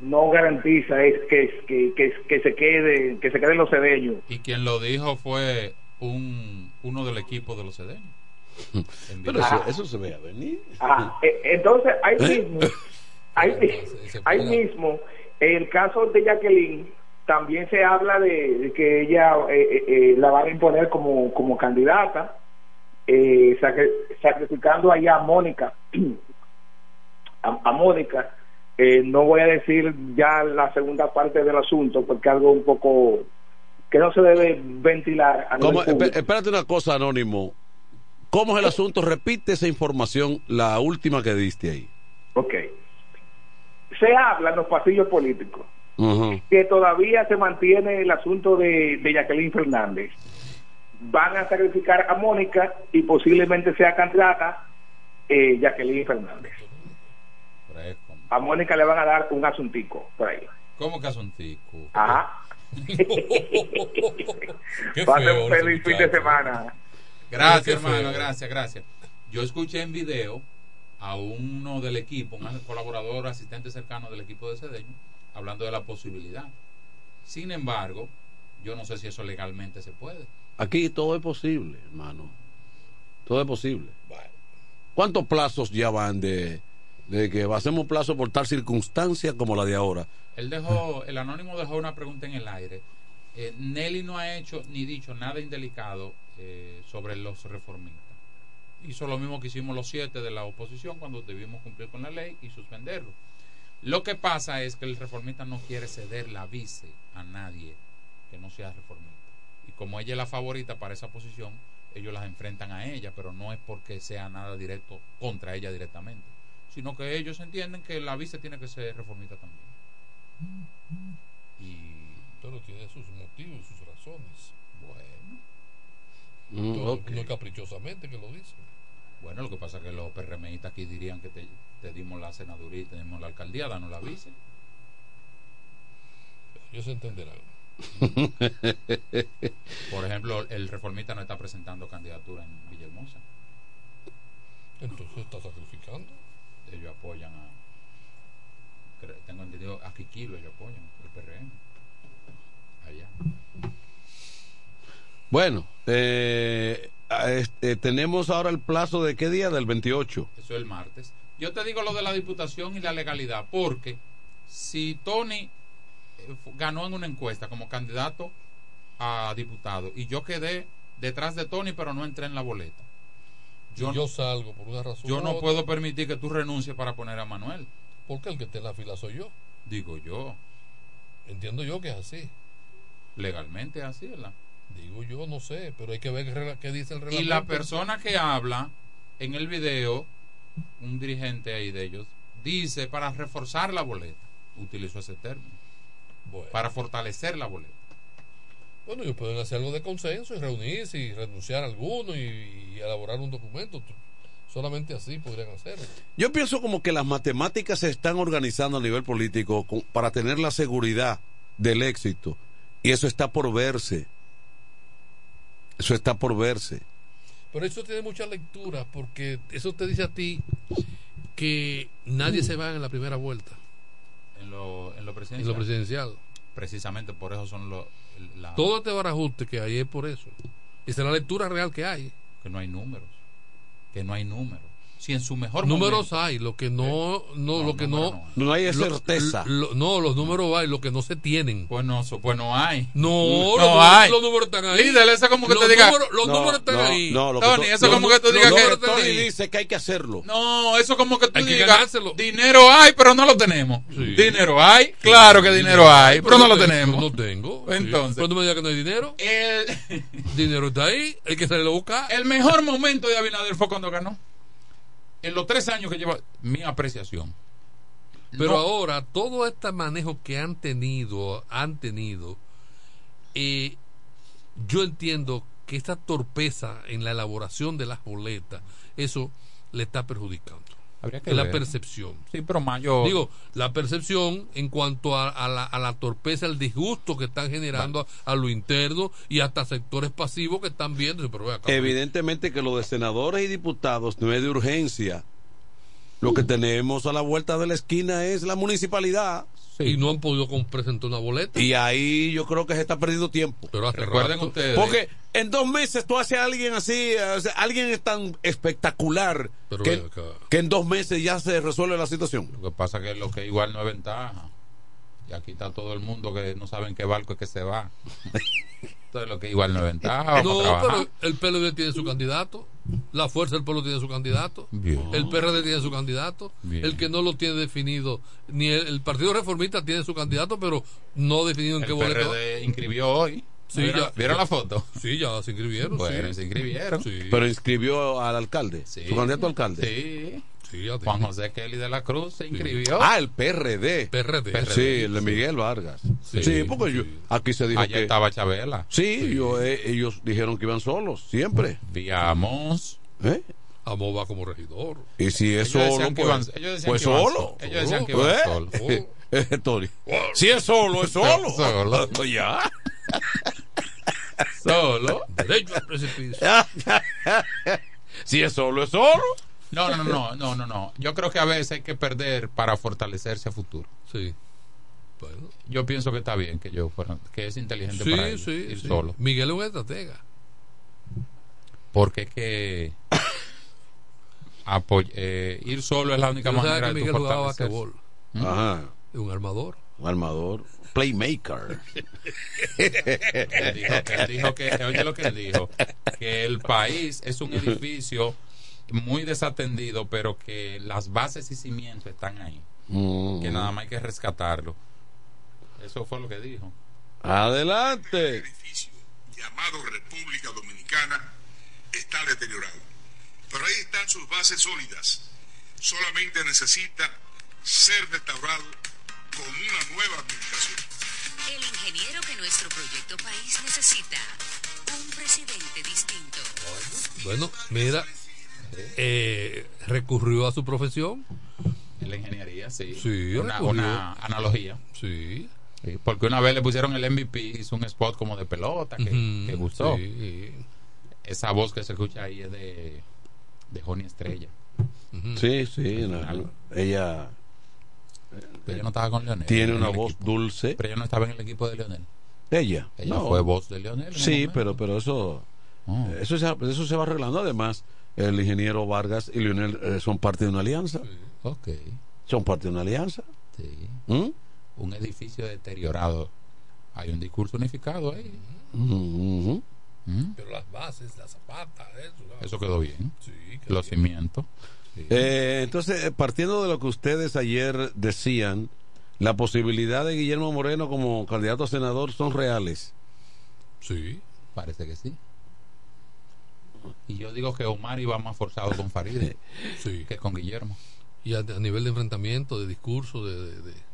no garantiza es que, que, que, que se quede que se queden los cedeños. Y quien lo dijo fue un uno del equipo de los cedeños. Pero eso, eso se ve a venir. Ah, eh, entonces ahí ¿Eh? mismo, ahí, ahí mismo el caso de Jacqueline también se habla de, de que ella eh, eh, eh, la van a imponer como, como candidata, eh, sacri- sacrificando ahí a Mónica, a, a Mónica. Eh, no voy a decir ya la segunda parte del asunto porque algo un poco que no se debe ventilar a Espérate una cosa, Anónimo. ¿Cómo es el asunto? Repite esa información, la última que diste ahí. Ok. Se habla en los pasillos políticos que todavía se mantiene el asunto de, de Jacqueline Fernández. Van a sacrificar a Mónica y posiblemente sea candidata eh, Jacqueline Fernández. A Mónica le van a dar un asuntico por ahí. ¿Cómo que asuntico? Ajá. Qué Pase feo un feliz fin de semana. Gracias, Qué hermano, feo. gracias, gracias. Yo escuché en video a uno del equipo, un colaborador, asistente cercano del equipo de Cedeño, hablando de la posibilidad. Sin embargo, yo no sé si eso legalmente se puede. Aquí todo es posible, hermano. Todo es posible. ¿Cuántos plazos ya van de, de que hacemos plazo por tal circunstancia como la de ahora? Él dejó, el anónimo dejó una pregunta en el aire. Eh, Nelly no ha hecho ni dicho nada indelicado eh, sobre los reformistas. Hizo lo mismo que hicimos los siete de la oposición cuando debimos cumplir con la ley y suspenderlo. Lo que pasa es que el reformista no quiere ceder la vice a nadie que no sea reformista. Y como ella es la favorita para esa posición, ellos las enfrentan a ella, pero no es porque sea nada directo contra ella directamente, sino que ellos entienden que la vice tiene que ser reformista también. Pero tiene sus motivos, sus razones. Bueno. no, no es caprichosamente que lo dice. Bueno, lo que pasa es que los PRMistas aquí dirían que te, te dimos la senaduría y te dimos la alcaldía, danos la vice. Ellos entenderán. Por ejemplo, el reformista no está presentando candidatura en Villahermosa. Entonces está sacrificando. Ellos apoyan a. Tengo entendido, a Kikilo ellos apoyan, el PRM. Allá. Bueno, eh, este, tenemos ahora el plazo de qué día? Del 28. Eso es el martes. Yo te digo lo de la diputación y la legalidad, porque si Tony eh, ganó en una encuesta como candidato a diputado y yo quedé detrás de Tony, pero no entré en la boleta. Yo, yo salgo por una razón. yo no puedo permitir que tú renuncies para poner a Manuel. Porque el que en la fila soy yo. Digo yo. Entiendo yo que es así. Legalmente es así, ¿verdad? Digo yo, no sé, pero hay que ver qué, dice el Y reglamento. la persona que habla en el video, un dirigente ahí de ellos, dice para reforzar la boleta. Utilizó ese término. Para fortalecer la boleta. Bueno, ellos pueden hacer algo de consenso y reunirse y renunciar a alguno y, y elaborar un documento. Solamente así podrían hacerlo. Yo pienso como que las matemáticas se están organizando a nivel político para tener la seguridad del éxito. Y eso está por verse. Eso está por verse. Pero eso tiene mucha lectura porque eso te dice a ti que nadie se va en la primera vuelta. En lo, en lo En presidencial. lo presidencial. Precisamente por eso son los. La- Todo este barajuste que hay es por eso. Esa es la lectura real que hay. Que no hay números. Que no hay números. Si en su mejor números momento- hay, lo que no, no, lo que no, no hay lo- certeza. lo- no, los números hay, lo que no se tienen. Pues no, pues no hay. No, No los, hay. los números están ahí. Líder, eso como que los te diga- los No, números están no, ahí. No, lo que Tony, to- eso como que tú digas que- Tony Tony. dice que hay que hacerlo. No, eso como que tú digas, dinero hay, pero no lo tenemos. Dinero hay, claro que dinero hay, pero no lo tengo, tenemos. No tengo. Entonces. Pero no me digas que no hay dinero. El, dinero está ahí, hay que salirlo a buscar. el mejor momento de Abinader fue cuando ganó. En los tres años que lleva, mi apreciación. Pero No- ahora, todo este manejo que han tenido, han tenido, eh, yo entiendo que esta torpeza en la elaboración de las boletas, eso le está perjudicando. Habría que Es la percepción. Sí, pero mayor. Digo, la percepción en cuanto a, a la, a la torpeza, el disgusto que están generando a, a lo interno y hasta sectores pasivos que están viendo. Pero acá, Evidentemente que lo de senadores y diputados no es de urgencia. Lo que tenemos a la vuelta de la esquina es la municipalidad. Y no han podido presentar una boleta. Y ahí yo creo que se está perdiendo tiempo. Pero Recuerden rato- ustedes. Porque en dos meses tú haces a alguien así, o sea, alguien es tan espectacular Pero que, en dos meses ya se resuelve la situación. Lo que pasa que lo que igual no es ventaja. Y aquí está todo el mundo que no sabe en qué barco es que se va. Entonces lo que igual no es ventaja. No, pero el PLD tiene su candidato, la Fuerza del Pueblo tiene su candidato, Bien. el PRD tiene su candidato, Bien. el que no lo tiene definido, ni el, el Partido Reformista tiene su candidato, pero no definido en El qué boleta. va. PRD inscribió hoy. Sí, ¿Vieron, ya- ¿vieron la foto? Sí, ya se inscribieron. Bueno, sí. se inscribieron. Sí. Pero inscribió al alcalde. Su candidato alcalde. Sí. Sí, Juan José Kelly de la Cruz se inscribió. Ah, el PRD. PRD. Sí, el de Miguel Vargas. Sí, Sí, porque yo, aquí se dijo Allá que... estaba Chabela. Sí, Yo, eh, ellos dijeron que iban solos, siempre. Viamos. ¿Eh? Amo va como regidor. Y si es Ellos solo, decían que pues, iban- ellos decían pues que iban solo. so- ellos decían que iban ¿Eh? solos. Eh, Tony. Si es solo, es solo. Solo. ya. Solo. Derecho al precipicio. si es solo, es solo. No, no, no, no, no, no. Yo creo que a veces hay que perder para fortalecerse a futuro. Sí. Bueno. Yo pienso que está bien que yo fuera, que es inteligente Sí, para él sí, ir sí. solo. Miguel es un estratega. Porque es que apoy- eh, ir solo es la única manera que de tu Miguel jugaba. ¿Mm? Ajá. Un armador. Un armador. Playmaker. Él dijo, que- él dijo que, oye lo que él dijo, que el país es un edificio muy desatendido, pero que las bases y cimientos están ahí, Mm. que nada más hay que rescatarlo. Eso fue lo que dijo. Adelante. llamado República Dominicana está deteriorado. Pero ahí están sus bases sólidas. Solamente necesita ser restaurado con una nueva administración. El ingeniero que nuestro proyecto país necesita. Un presidente distinto. Bueno, mira, eh, recurrió a su profesión. En la ingeniería, sí. Sí, una, analogía. Sí. Sí, Porque una vez le pusieron el MVP, hizo un spot como de pelota que gustó. sí. Esa voz que se escucha ahí es de, de Joni Estrella. Sí, sí. no, ella Pero ella no estaba con Leonel. tiene en una voz equipo. dulce. Pero ella no estaba en el equipo de Leonel. Ella. Ella No. fue voz de Leonel. Sí, pero, pero eso, Oh. eso, se, eso se va arreglando. Además, el ingeniero Vargas y Leonel eh, son parte de una alianza. Ok. Son parte de una alianza. Sí. ¿Mm? Un edificio deteriorado. Hay un discurso unificado ahí. Ujú. ¿Mm? Pero las bases, las zapatas, eso. Eso quedó bien. Sí, Los cimientos. Sí. Eh, entonces, eh, partiendo de lo que ustedes ayer decían, la posibilidad de Guillermo Moreno como candidato a senador son reales. Sí. Parece que sí. Y yo digo que Omar iba más forzado con Farideh Sí. que con Guillermo. Y a, a nivel de enfrentamiento, de discurso, de, de- de-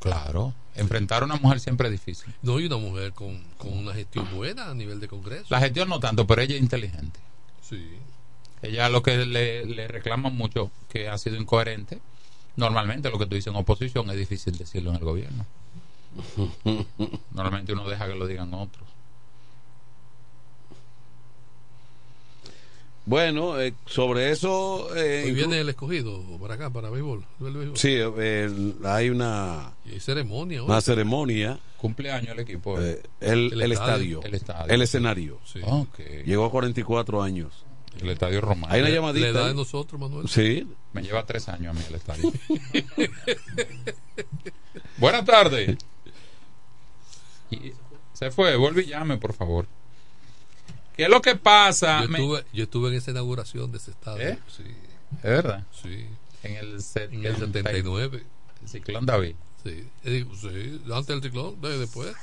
Claro. Enfrentar a una mujer siempre es difícil. No, y una mujer con, con una gestión buena a nivel de Congreso. La gestión no tanto, pero ella es inteligente. Sí. Ella lo que le, le reclaman mucho, que ha sido incoherente. Normalmente lo que tú dices en oposición es difícil decirlo en el gobierno. Normalmente uno deja que lo digan otros. Bueno, eh, sobre eso... eh, Hoy viene el escogido para acá, para béisbol. ¿Ve el béisbol? Sí, eh, hay una, hay ceremonia. hoy. una ceremonia. Cumpleaños el equipo. eh, el, El el estadio. estadio. El estadio. El escenario. Sí. Ok. Llegó a 44 años. El estadio romano. Hay una La- llamadita. La edad de nosotros, Manuel. Sí. Me lleva tres años a mí el estadio. Buenas tardes. Se fue, vuelve y llame, por favor. ¿Qué es lo que pasa? Yo Me- estuve, yo estuve en esa inauguración de ese estadio. ¿Eh? Sí. ¿Es verdad? Sí. En el, se- En el 79. El ciclón David. Sí. Eh, sí. Antes del ciclón, de- después.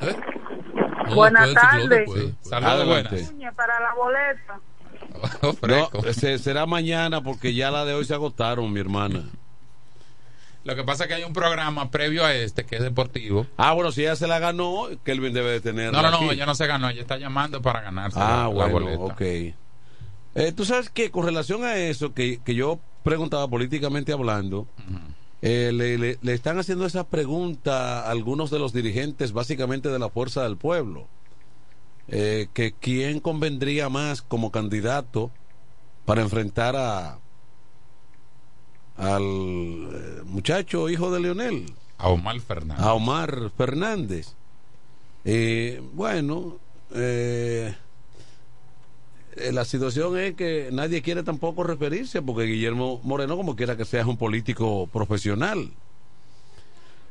¿Eh? No, Buenas tardes. después. Saludos buenas. Para la boleta. No, se- será mañana porque ya la de hoy se agotaron, mi hermana. Lo que pasa es que hay un programa previo a este que es deportivo. Ah, bueno, si ella se la ganó, Kelvin debe de tener. No, no, no, ella no se ganó, ella está llamando para ganarse Ah, la, bueno, ok. Eh, Tú sabes que con relación a eso, que, que yo preguntaba políticamente hablando, eh, le, le- le están haciendo esa pregunta a algunos de los dirigentes, básicamente de la Fuerza del Pueblo, eh, que quién convendría más como candidato para enfrentar a al eh, muchacho hijo de Leonel, A Omar Fernández. a Omar Fernández. Eh, bueno, eh, eh, la situación es que nadie quiere tampoco referirse porque Guillermo Moreno como quiera que sea es un político profesional.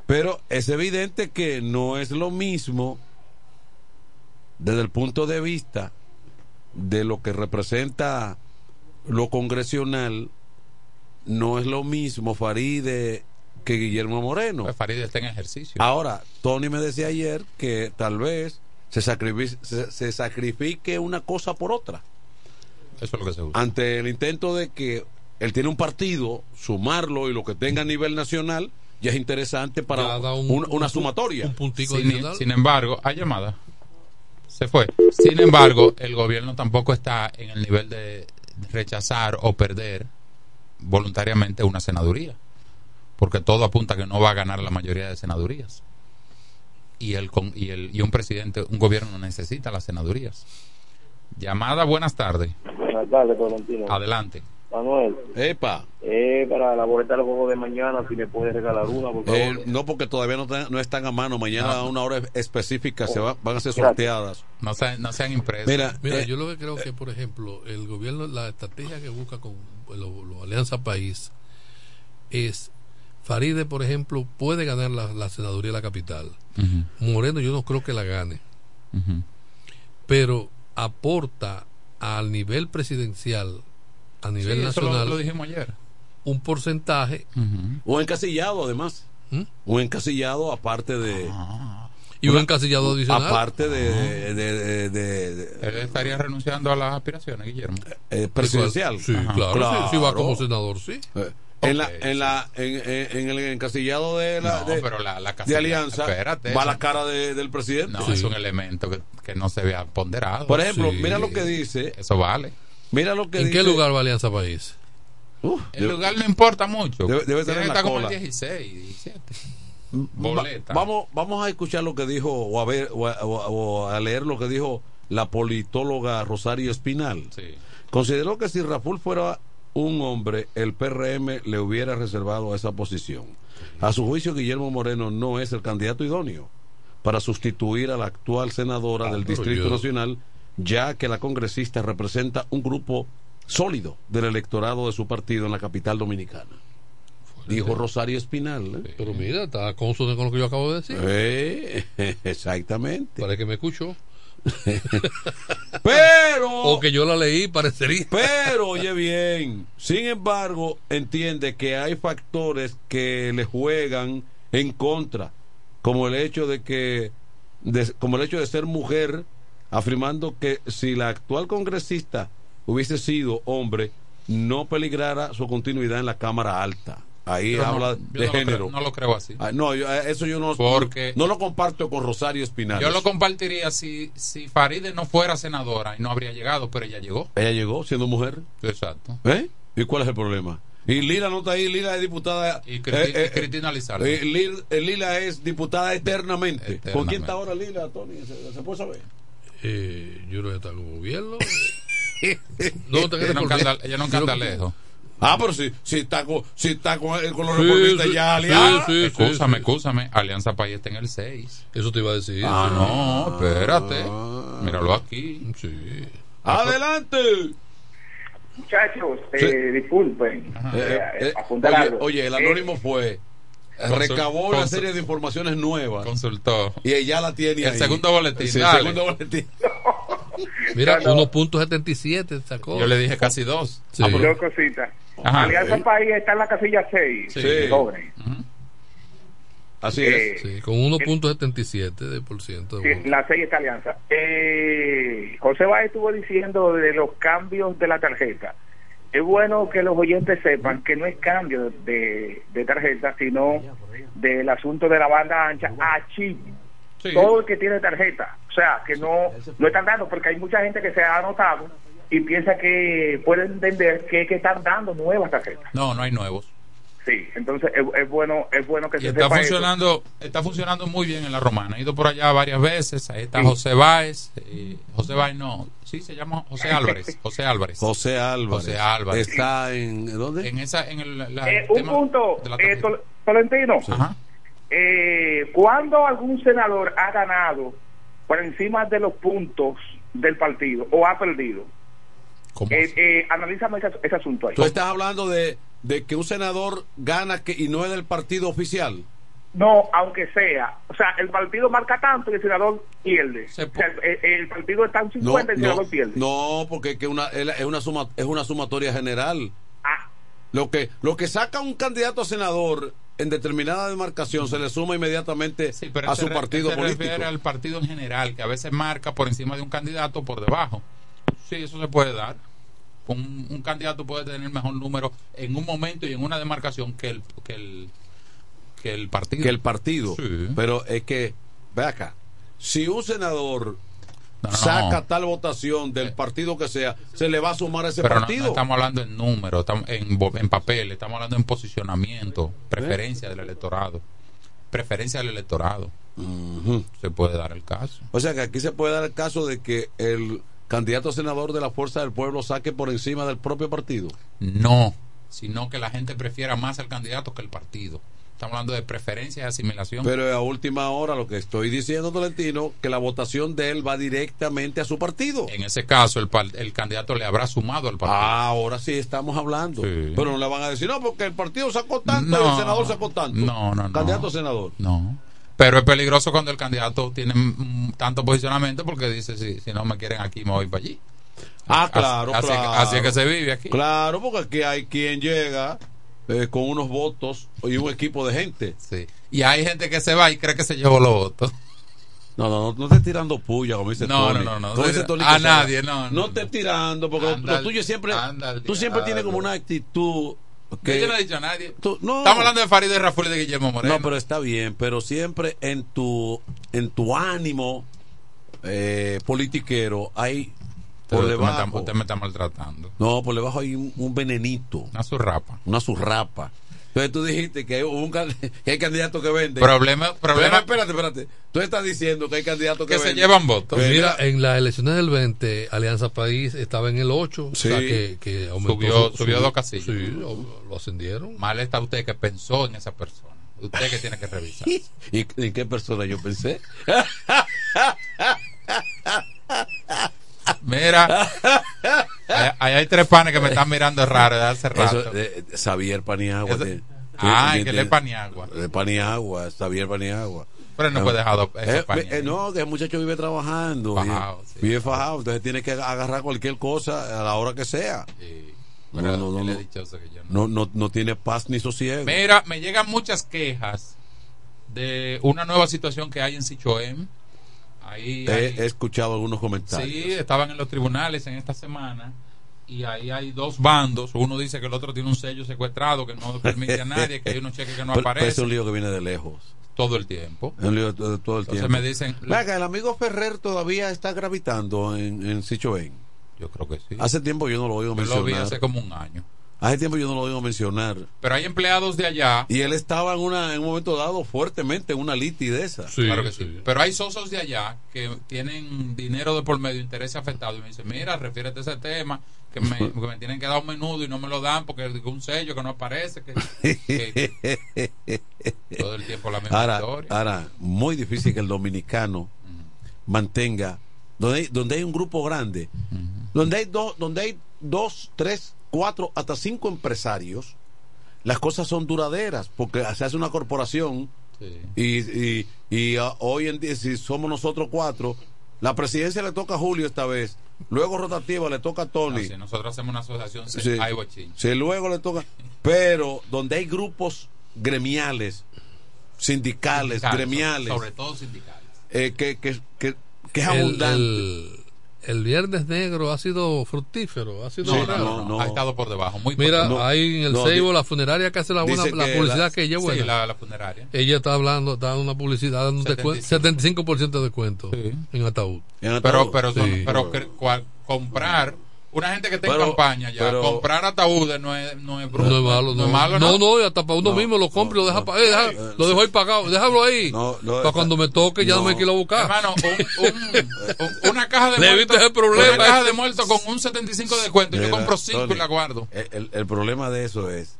Pero es evidente que no es lo mismo desde el punto de vista de lo que representa lo congresional, no es lo mismo Faride que Guillermo Moreno. Pues Farid está en ejercicio. Ahora, Tony me decía ayer que tal vez se sacrifique, se, se sacrifique una cosa por otra. Eso es lo que se usa. Ante el intento de que él tiene un partido, sumarlo y lo que tenga a nivel nacional, ya es interesante para un- una sumatoria. un puntico Sin, adicional. sin embargo, hay llamada. Se fue. Sin embargo, el gobierno tampoco está en el nivel de rechazar o perder voluntariamente una senaduría. Porque todo apunta a que no va a ganar la mayoría de senadurías. Y, el, con- y, el, y un presidente, un gobierno necesita las senadurías. Llamada, buenas tardes. Buenas tardes. Adelante. Manuel, Epa. eh, para la boleta del juego de mañana, si me puedes regalar una, por favor. Eh, no, porque todavía no, están- no están a mano. Mañana No. a una hora específica se va- van a ser Gracias. sorteadas. No sean, no sean impresos. Mira, Mira, eh, yo lo que creo que, por ejemplo, el gobierno, la estrategia que busca con lo, lo Alianza País es, Faride, por ejemplo, puede ganar la, la senaduría de la capital. Moreno yo no creo que la gane, pero aporta al nivel presidencial, a nivel Sí, eso lo- nacional, lo dijimos ayer. un porcentaje Ujú. o encasillado, además. ¿Mm? O encasillado, aparte de. y un encasillado adicional. Aparte de, de, de- de- de- Él estaría renunciando a las aspiraciones, Guillermo. eh, presidencial. Sí, Ajá. claro, sí, sí va como senador, sí. Eh, En, la, en, la, en, en- en el encasillado de la No, de, pero la, la de casilla- alianza espérate, va la cara de- del presidente. No, es un elemento que, que no se vea ponderado. Por ejemplo, Sí. mira lo que dice. Eso vale. Mira lo que ¿En dice. qué lugar va Alianza País? El debe- lugar no importa mucho. Debe- debe estar en la como el 16, 17. Va- Boleta. vamos, vamos a escuchar lo que dijo, o a ver, o a, o leer lo que dijo la politóloga Rosario Espinal. Sí. Consideró que si Raful fuera un hombre, el PRM le hubiera reservado esa posición. A su juicio, Guillermo Moreno no es el candidato idóneo para sustituir a la actual senadora del Ah, pero Distrito yo- Nacional, ya que la congresista representa un grupo sólido del electorado de su partido en la capital dominicana. Dijo Rosario Espinal. ¿eh? Pero mira, está consono con lo que yo acabo de decir. Eh, exactamente. Parece que me escuchó. Pero, O que yo la leí, parecería. pero, oye bien, sin embargo, entiende que hay factores que le juegan en contra, como el hecho de que, de- como el hecho de ser mujer, afirmando que si la actual congresista hubiese sido hombre, no peligrara su continuidad en la Cámara Alta. Ahí no- habla yo de no lo género. creo- no lo creo así. Ah, no, yo- eh, eso yo no, Porque- no lo comparto con Rosario Espinal. Yo lo compartiría si, si Faride no fuera senadora y no habría llegado, pero ella llegó. Ella llegó siendo mujer. Exacto. ¿Eh? ¿Y cuál es el problema? Y Lila no está ahí, Lila es diputada. Y Cristi- eh, eh, y Cristina Lizardo. Lil- Lila es diputada eternamente. ¿Con quién está ahora Lila, Tony? ¿Se, se puede saber? Eh, yo creo que está con gobierno. no, te Ella no canta- ella no lejos. Ah, pero si, si está con, si está con, con los Sí, reformistas sí, ya sí, aliados. sí, Escúchame, sí. escúchame. Alianza País está en el 6. Eso te iba a decir. Ah, sí. no, espérate. Míralo aquí. Sí. ¡Adelante! Muchachos, Sí. eh, disculpen. Eh, eh, eh, oye, el Eh, anónimo fue. Recabó una serie de informaciones nuevas. Consultó. Y ella la tiene El ahí. segundo boletín, Sí, el segundo boletín. Mira, No, no. 1.77 sacó. Yo le dije casi dos. Sí. Ah, Dos cositas. Ajá. Alianza Sí. País está en la casilla 6. Sí. Jóvenes. Así Eh, es. Sí, con 1.77 de por ciento. de Sí, la 6 está Alianza. Eh, José Báez estuvo diciendo de los cambios de la tarjeta. Es bueno que los oyentes sepan que no es cambio de, de tarjeta, sino del asunto de la banda ancha a chip. Sí. Todo el que tiene tarjeta. O sea, que no, no están dando, porque hay mucha gente que se ha anotado y piensa que puede entender que, que están dando nuevas tarjetas. No, no hay nuevos. Sí, entonces es, es bueno es bueno que Y se está sepa eso. funcionando, está funcionando muy bien en la romana. He ido por allá varias veces. Ahí está José Báez. eh, José Báez no, sí se llama José Álvarez. José Álvarez. José Álvarez. José Álvarez. Está en. ¿Dónde? En esa, en el, la- Eh, un tema punto, de la eh. Tol- Tolentino. Ajá. Eh, ¿Cuándo algún senador ha ganado por encima de los puntos del partido o ha perdido? ¿Cómo Eh, eh, analízame ese, ese asunto ahí. Tú estás hablando de, de que un senador gana que, y no es del partido oficial. No, aunque sea. O sea, el partido marca tanto y el senador pierde. O sea, el, el partido está en 50 y el senador pierde. no, porque es que una, es una, suma, es una sumatoria general. Ah. Lo que, lo que saca un candidato a senador en determinada demarcación se le suma inmediatamente Pero a ese su partido se político. refiere al partido en general, que a veces marca por encima de un candidato o por debajo. Sí, eso se puede dar. Un, un candidato puede tener mejor número en un momento y en una demarcación que el que el que el partido. que el partido. Pero es que, ve acá, si un senador no. saca tal votación del partido que sea, se le va a sumar a ese Pero no, partido. estamos hablando en número, estamos en, en papel, estamos hablando en posicionamiento, preferencia del electorado. Preferencia del electorado. Se puede dar el caso. O sea que aquí se puede dar el caso de que el candidato a senador de la Fuerza del Pueblo saque por encima del propio partido. No, sino que la gente prefiera más al candidato que el partido. Estamos hablando de preferencia y asimilación. Pero a última hora lo que estoy diciendo, Tolentino, que la votación de él va directamente a su partido. En ese caso, el, el candidato le habrá sumado al partido. Ah, ahora sí estamos hablando. Pero no le van a decir, no, porque el partido sacó tanto y el senador sacó tanto. No, no, no. Candidato a senador. No. Pero es peligroso cuando el candidato tiene tanto posicionamiento porque dice, si, si no me quieren aquí, me voy para allí. Ah, claro, así, claro. así es que se vive aquí. Claro, porque aquí hay quien llega eh, con unos votos y un equipo de gente. Sí. Y hay gente que se va y cree que se llevó los votos. No, no, no, no estés tirando puya, como dice No, Tony. no, no, no. Como dice Tony A nadie, no, no, No estés tirando, porque lo- Anda lo tuyo siempre. Tú siempre tienes como una actitud. Que, Yo no he dicho a nadie. no. Estamos hablando de Farid de Rafael y de Guillermo Moreno. No, pero está bien, pero siempre en tu en tu ánimo eh, politiquero hay por Usted me está- debajo. usted me está maltratando. No, por debajo hay un, un venenito. Una surrapa. Una surrapa. Entonces tú dijiste que hay, un, que hay candidatos que venden. Problema- problema- Espérate, espérate, espérate. Tú estás diciendo que hay candidatos que, Que se llevan votos. Que Mira, en las elecciones del 20, Alianza País estaba en el 8, Sí. o sea que, que aumentó Subió, su- subió su- dos casillas. Sí, lo, lo ascendieron. Mal está usted que pensó en esa persona. Usted que tiene que revisar. ¿Y en qué persona yo pensé? Mira, ahí hay tres panes que me están mirando raro desde hace rato. Eso, eh, eh, Xavier Paniagua. Eso- Ah, que le Paniagua. De Paniagua, Xavier Paniagua. Pero él no fue dejado ese Eh, eh, no, que el muchacho vive trabajando. Fajado, vive, vive fajado, entonces tiene que agarrar cualquier cosa a la hora que sea. No, Pero no, no, no, no. no, no, no tiene paz ni sosiego. Mira, me llegan muchas quejas de una nueva situación que hay en Sichoem. Ahí, He, escuchado algunos comentarios. Sí, estaban en los tribunales en esta semana y ahí hay dos bandos. Uno dice que el otro tiene un sello secuestrado que no permite a nadie, que hay unos cheques que no aparecen es un lío que viene de lejos. todo el tiempo. Un lío todo, todo el Entonces tiempo. me dicen- Venga, el amigo Ferrer todavía está gravitando en, en Sichoén. Yo creo que sí. Hace tiempo yo no lo oigo Yo mencionar. lo vi hace como un año. Hace tiempo yo no lo oigo mencionar. Pero hay empleados de allá. Y él estaba en, una, en un momento dado fuertemente en una liti de esa. claro que sí. Pero hay sosos de allá que tienen dinero de por medio, intereses afectados. Y me dicen, mira, refiérete a ese tema, que me, que me tienen que dar un menudo y no me lo dan porque es un sello que no aparece. Que, que- todo el tiempo la misma Ahora, historia. ahora, muy difícil que el dominicano mantenga, donde hay, donde hay un grupo grande, donde hay dos, donde hay dos, tres, cuatro, hasta cinco empresarios, las cosas son duraderas, porque se hace una corporación y, y, y, ah, hoy en día, si somos nosotros cuatro, la presidencia le toca a Julio esta vez, luego rotativa le toca a Tony. Si nosotros hacemos una asociación, Sí. hay. Sí, luego le toca. Pero donde hay grupos gremiales, sindicales, Sindicales, gremiales, Sobre todo sindicales. eh, que, que, que, que es El- abundante. El, el Viernes Negro ha sido fructífero, ha sido real. no, no, no. Ha estado por debajo, muy por Mira. No, ahí en el no, Seibo, la funeraria que hace la buena, la publicidad la- que ella es sí, buena. la- la funeraria. Ella está hablando, está dando una publicidad, dando un descuento, 75% de descuento en ataúd. Pero, pero, Sí. son- pero que- cual- comprar, una gente que está en campaña ya, pero- comprar ataúdes no es, no es bruto. No es malo, no. es malo, no, no, y hasta para uno No, mismo lo compra y lo deja, pa- eh, deja- lo dejo ahí pagado, déjalo ahí. no, para cuando me toque ya no, no. me quiero buscar. Hermano, un- un- un- una caja de muertos. el problema. Una caja de muertos con un 75 de descuento. Yo compro 5 y la guardo. El, el- el problema de eso es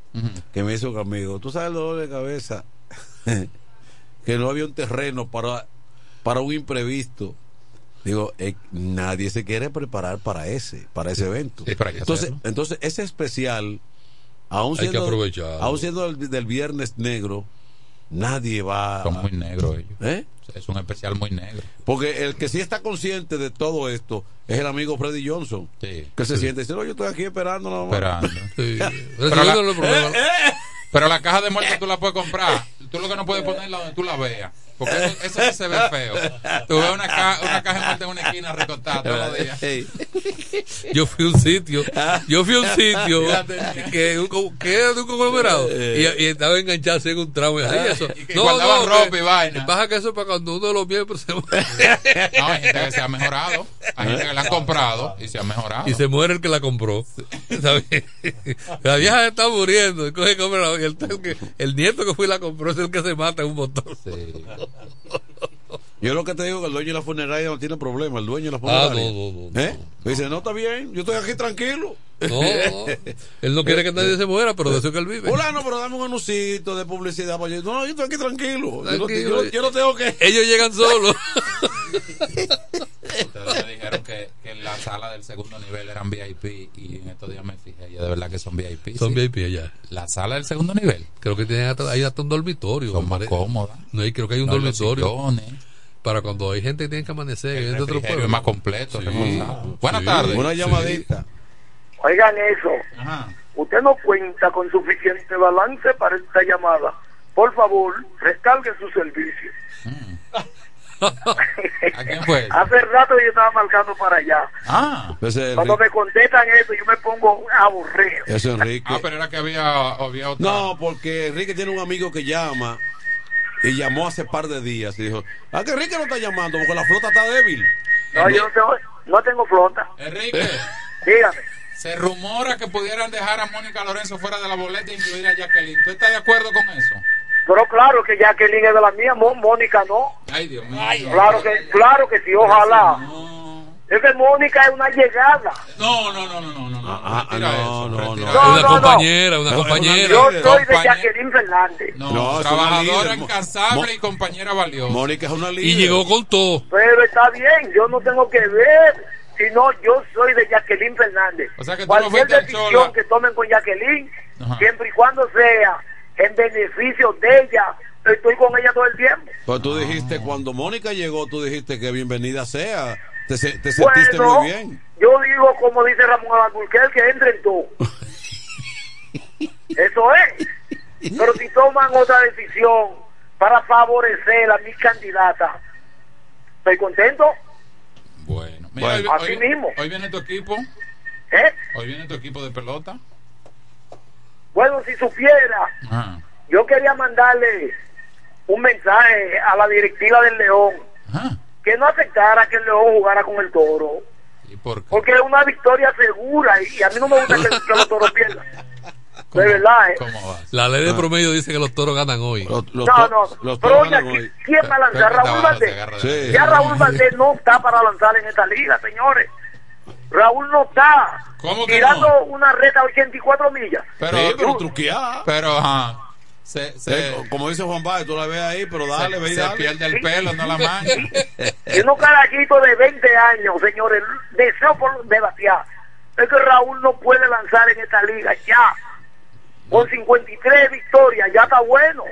que me hizo conmigo. Tú sabes el dolor de cabeza que no había un terreno para, para un imprevisto. Digo, eh, nadie se quiere preparar para ese, para ese evento. Sí, entonces, hacerlo. entonces, ese especial, aún siendo, aún siendo del, del Viernes Negro, nadie va. Son muy negros ellos. ¿Eh? Es un especial muy negro. Porque el que sí está consciente de todo esto es el amigo Freddy Johnson. Sí. Que se siente y dice, no, yo estoy aquí esperando nada más". Esperando. Sí. Pero la- no. Pero la caja de muerte tú la puedes comprar. Tú lo que no puedes ponerla donde tú la veas. Porque eso, eso sí se ve feo. Tú ves una, ca- una caja de muerte en una esquina recostada todos los días. Yo fui a un sitio, yo fui a un sitio que, un- que era de un conglomerado y, y estaba enganchado en un tramo y así eso. Y que guardaban ropa y vaina. Pasa que eso es para cuando uno de los miembros se muere. No, hay gente que se ha mejorado. Hay gente que la han comprado y se ha mejorado. y se muere el que la compró. ¿sabes? La vieja está muriendo. y el, que- el nieto que fue y la compró es el que se mata en un motor. Yo lo que te digo es que el dueño de la funeraria no tiene problema, el dueño de la Ah, funeraria. no, no, no, ¿Eh? Dice, no, está bien, yo estoy aquí tranquilo. No. Él no quiere que nadie se muera, pero de eso que él vive. Hola, no, pero dame un anuncito de publicidad. para yo. No, yo estoy aquí tranquilo. Yo no, yo no tengo que... Ellos llegan solos. Ustedes me dijeron que, que en la sala del segundo nivel eran VIP y en estos días me fijé. Y de verdad que son VIP. Son sí. VIP allá. La sala del segundo nivel. Creo que tienen hasta, hay hasta un dormitorio. Son más cómodas. No, y creo que hay un No, dormitorio. Para cuando hay gente que tiene que amanecer. El otro pueblo. es más completo, Sí. Buenas Sí. tardes. Una Sí. llamadita. Oigan eso. Ajá. Usted no cuenta con suficiente balance para esta llamada. Por favor, rescargue su servicio. ¿A quién fue? Hace rato yo estaba marcando para allá. Ah. Cuando Enrique. me contestan eso, yo me pongo aburrido. Eso es Enrique. Ah, pero era que había, había otra. No, porque Enrique tiene un amigo que llama y llamó hace par de días y dijo, ah, que Enrique no está llamando porque la flota está débil. No, yo no tengo, no tengo flota. Enrique, Dígame. se rumora que pudieran dejar a Mónica Lorenzo fuera de la boleta e incluir a Jacqueline. ¿Tú estás de acuerdo con eso? Pero claro que Jacqueline es de la mía, Mónica no. Ay, Dios mío. Claro que, claro que sí, ojalá. Es que Mónica es una llegada. No, no, no, no, no, no. no. Ah, Retira no, eso, no, no. Una compañera, una compañera. Yo soy de Jacqueline Fernández. No, No, trabajadora incansable y compañera valiosa. Mónica es una líder. Y llegó con todo. Pero está bien, yo no tengo que ver. Sino yo soy de Jacqueline Fernández. O sea que tú no Cualquier al decisión que tomen con Jacqueline, Ajá. siempre y cuando sea en beneficio de ella, estoy con ella todo el tiempo. Pero tú dijiste, cuando Mónica llegó, tú dijiste que bienvenida sea. Te, se- te Bueno, sentiste muy bien. yo digo como dice Ramón Alburquerque, que entren tú. Eso es. Pero si toman otra decisión para favorecer a mi candidata, estoy contento. Bueno, mira, Bueno. hoy, Así hoy- mismo. hoy viene tu equipo. ¿eh? Hoy viene tu equipo de pelota. Bueno, si supiera, Ah. yo quería mandarle un mensaje a la directiva del León que no aceptara que el León jugara con el toro. ¿Y por qué? Porque es una victoria segura y a mí no me gusta que, que los toros pierdan. De verdad, ¿eh? ¿Cómo va? La ley de promedio dice que los toros ganan hoy. No, no, pero oye, ¿qui- ¿quién va a lanzar? Raúl Valdés. Sí. Ya Raúl Valdés no está para lanzar en esta liga, señores. Raúl no está ¿Cómo que tirando no? una reta a 84 millas. Pero, Sí, pero truqueada. Pero, ajá. Se, se, Eh, como dice Juan Báez, tú la ves ahí, pero dale, se- ve y se dale. pierde el pelo, no la mancha. Y unos carajitos de 20 años, señores, deseo por debatir. Es que Raúl no puede lanzar en esta liga ya. Con 53 victorias, ya está bueno.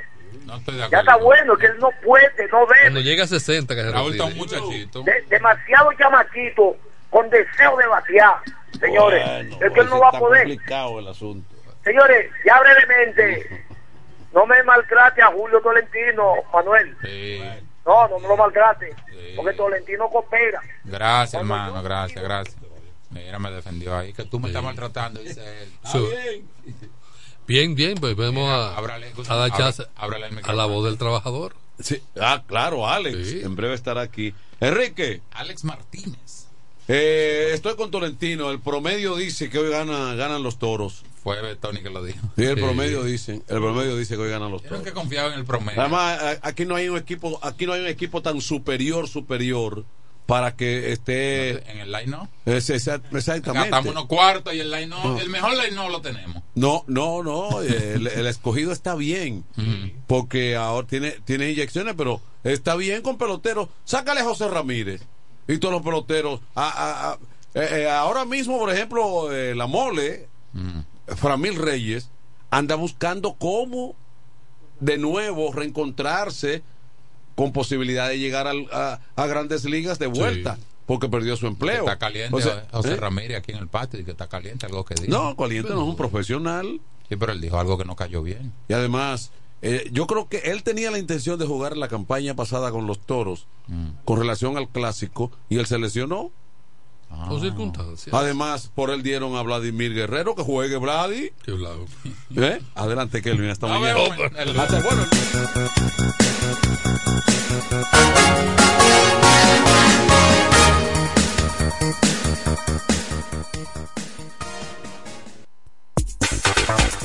No estoy de Ya acuerdo. está bueno, que él no puede, no Cuando debe. llega a 60, que se Raúl está un muchachito. De- demasiado chamaquito con deseo de vaciar. Señores, Bueno, es que él pues no va a poder. complicado el asunto. Señores, ya brevemente, no me maltrate a Julio Tolentino, Manuel. Sí. No, no me lo maltrate, porque Tolentino coopera. Gracias, hermano, gracias, gracias. Mira, me defendió ahí. Que tú me estás maltratando, dice él. Sí. Bien, bien, pues vemos a, Ábrale, a dar chance ábrale a la voz del trabajador. Sí. Ah, claro, Alex. En breve estará aquí. Enrique. Alex Martínez. Eh, estoy con Tolentino. El promedio dice que hoy gana, ganan los toros. Fue Tony que lo dijo. Sí, el Sí. promedio dice. El promedio dice que hoy ganan los toros. nunca he confiado en el promedio. Además, aquí no hay un equipo, aquí no hay un equipo tan superior, superior para que esté. En el line no. Es- esa- exactamente. Gastamos unos cuartos y el line no. No. El mejor line no lo tenemos. No, no, no. El, el escogido está bien. Porque ahora tiene, tiene inyecciones, pero está bien con peloteros. Sácale José Ramírez y todos los peloteros. A- a- a- eh, eh, ahora mismo, por ejemplo, eh, la mole, Framil Reyes, anda buscando cómo de nuevo reencontrarse con posibilidad de llegar al- a, grandes ligas de vuelta, porque perdió su empleo. Está caliente O sea, José ¿eh? Ramírez aquí en el patio que está caliente algo que dijo. No, caliente no es un profesional. Sí, pero él dijo algo que no cayó bien. Y además, eh, yo creo que él tenía la intención de jugar la campaña pasada con los toros Mm. con relación al clásico y él se lesionó. Por circunstancias. Además, por él dieron a Vladimir Guerrero que juegue Vladi. ¿Eh? Adelante, Kelvin, hasta No, mañana. bueno, el- Hasta- bueno,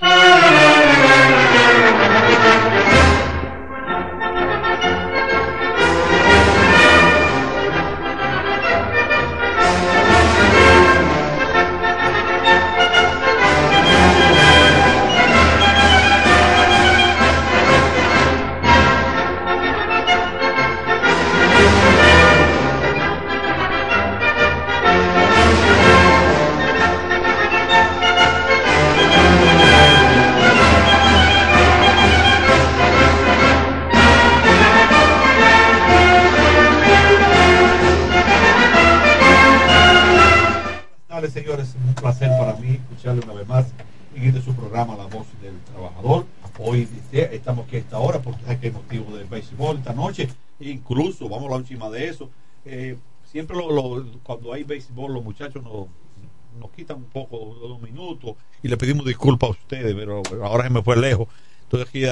Thank you. Vamos a hablar encima de eso. eh, siempre lo- lo- cuando hay béisbol, los muchachos nos, nos quitan un poco de unos minutos y le pedimos disculpas a ustedes, pero ahora se me fue lejos. Estoy aquí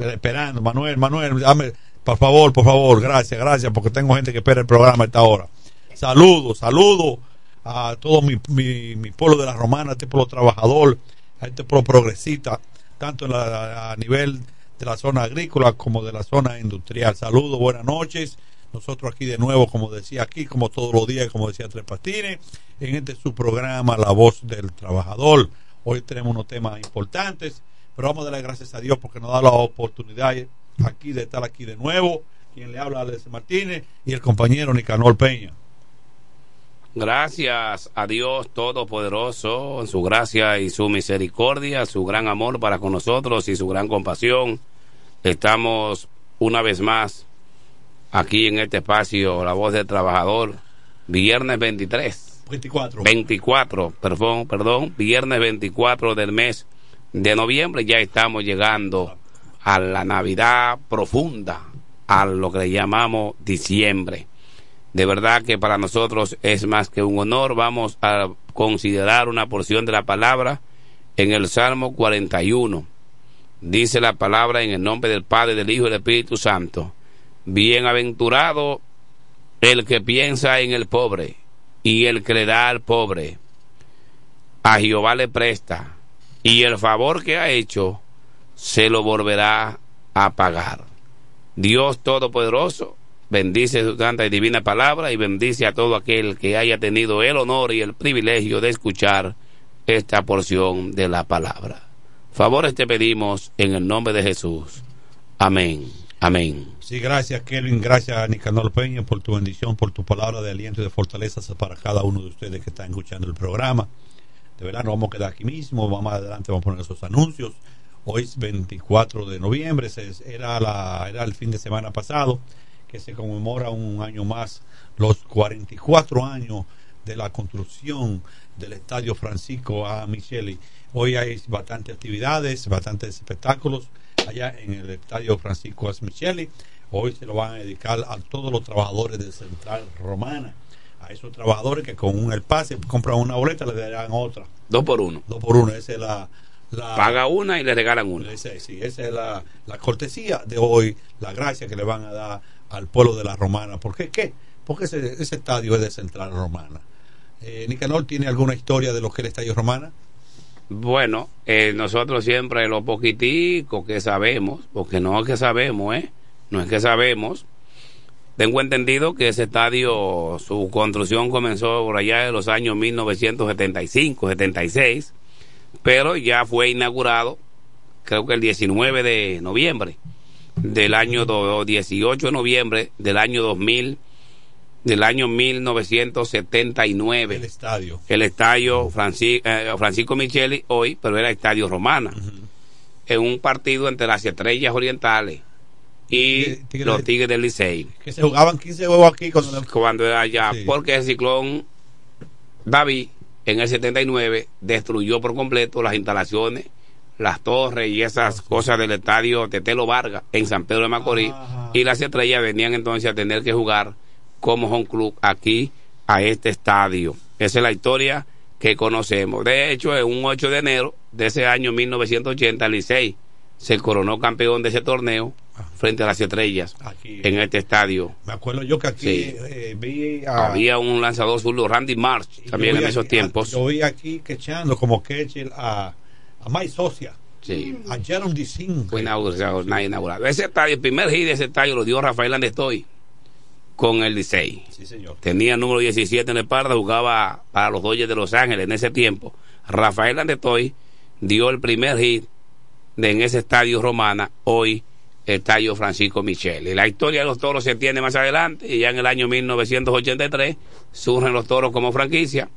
esperando. Manuel, Manuel, dame, por favor, por favor, gracias, gracias, porque tengo gente que espera el programa a esta hora. Saludos, saludos a todo mi, mi, mi pueblo de la Romana, a este pueblo trabajador, a este pueblo progresista, tanto en la- a nivel de la zona agrícola como de la zona industrial. Saludos, buenas noches. Nosotros aquí de nuevo, como decía aquí, como todos los días, como decía Tres Patines, en este su programa La Voz del Trabajador. Hoy tenemos unos temas importantes, pero vamos a darle gracias a Dios porque nos da la oportunidad aquí de estar aquí de nuevo. Quien le habla, Alex Martínez, y el compañero Nicanor Peña. Gracias a Dios Todopoderoso, en su gracia y su misericordia, su gran amor para con nosotros y su gran compasión. Estamos una vez más aquí en este espacio, La Voz del Trabajador, viernes 23. 24. 24, perdón, perdón, viernes 24 del mes de noviembre. Ya estamos llegando a la Navidad profunda, a lo que le llamamos diciembre. De verdad que para nosotros es más que un honor. Vamos a considerar una porción de la palabra en el Salmo 41. Dice la palabra en el nombre del Padre, del Hijo y del Espíritu Santo. Bienaventurado el que piensa en el pobre y el que le da al pobre. A Jehová le presta y el favor que ha hecho se lo volverá a pagar. Dios Todopoderoso bendice su santa y divina palabra y bendice a todo aquel que haya tenido el honor y el privilegio de escuchar esta porción de la palabra. Favores te pedimos en el nombre de Jesús. Amén. Amén. Sí, gracias Kelvin, gracias Nicanor Peña por tu bendición, por tu palabra de aliento y de fortaleza para cada uno de ustedes que están escuchando el programa. De verdad, nos vamos a quedar aquí mismo, vamos adelante, vamos a poner esos anuncios. Hoy es 24 de noviembre, era, la, era el fin de semana pasado que se conmemora un año más los 44 años de la construcción del Estadio Francisco A. Micheli. Hoy hay bastantes actividades, bastantes espectáculos allá en el Estadio Francisco A. Micheli. Hoy se lo van a dedicar a todos los trabajadores de Central Romana. a esos trabajadores que con un el pase compran una boleta le darán otra. Dos por uno. Dos por uno, esa es la... la Paga una y le regalan una. esa, sí, esa es la, la cortesía de hoy, la gracia que le van a dar al pueblo de la Romana. ¿Por qué? ¿Qué? Porque ese, ese estadio es de Central Romana. Eh, Nicanor tiene alguna historia de lo que es el estadio Romana. Bueno, eh, nosotros siempre lo poquitico que sabemos, porque no es que sabemos, ¿eh? No es que sabemos. Tengo entendido que ese estadio, su construcción comenzó por allá de los años 1975, 76, pero ya fue inaugurado, creo que el 19 de noviembre del año do- 18 de noviembre del año 2000 del año 1979 El estadio. el estadio Franci- eh, Francisco Micheli hoy, pero era estadio Romana. En un partido entre las estrellas orientales y Tigre- los Tigres del Licey. Que se jugaban 15 juegos aquí cuando Cuando era allá, Sí. porque el ciclón David en el 79 destruyó por completo las instalaciones, las torres y esas cosas del estadio Tetelo Vargas en San Pedro de Macorís. Y las estrellas venían entonces a tener que jugar como home club aquí a este estadio. Esa es la historia que conocemos. De hecho, en un 8 de enero de ese año 1980, el Licey se coronó campeón de ese torneo frente a las estrellas en este estadio. Me acuerdo yo que aquí Sí. eh, vi a, Había un lanzador zurdo, Randy Marsh, también en esos aquí- tiempos. Yo vi aquí quechando como catcher a, a Mike Socia. Sí. A Jaron Dicin. Fue inaugurado, nada inaugurado. Ese estadio, el primer hit de ese estadio lo dio Rafael Andestoy con el Licey. Sí, señor. Tenía el número 17 en el parda, jugaba para los Dodgers de Los Ángeles en ese tiempo. Rafael Andestoy dio el primer hit de, en ese estadio romana, hoy estadio Francisco Micheli. La historia de los toros se entiende más adelante y ya en el año 1983 surgen los toros como franquicia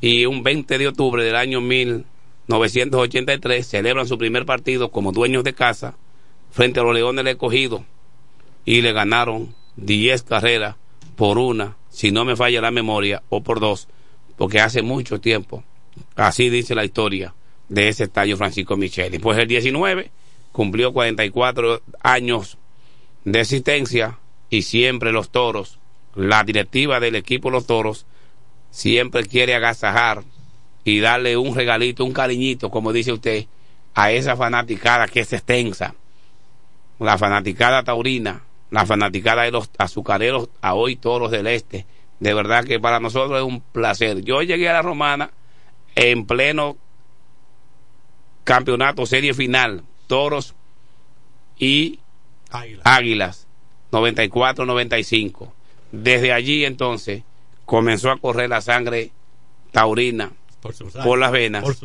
y un 20 de octubre del año 1983 celebran su primer partido como dueños de casa frente a los Leones del Escogido y le ganaron 10 carreras por una, si no me falla la memoria, o por dos, porque hace mucho tiempo, así dice la historia de ese estadio Francisco Micheli. Pues el 19 cumplió 44 años de existencia y siempre los toros, la directiva del equipo Los Toros, siempre quiere agasajar y darle un regalito, un cariñito, como dice usted, a esa fanaticada que es extensa, la fanaticada taurina, la fanaticada de los azucareros a hoy toros del este. De verdad que para nosotros es un placer. Yo llegué a la romana en pleno campeonato, serie final, toros y águilas, 94-95. Desde allí entonces comenzó a correr la sangre taurina Por, las venas. Por.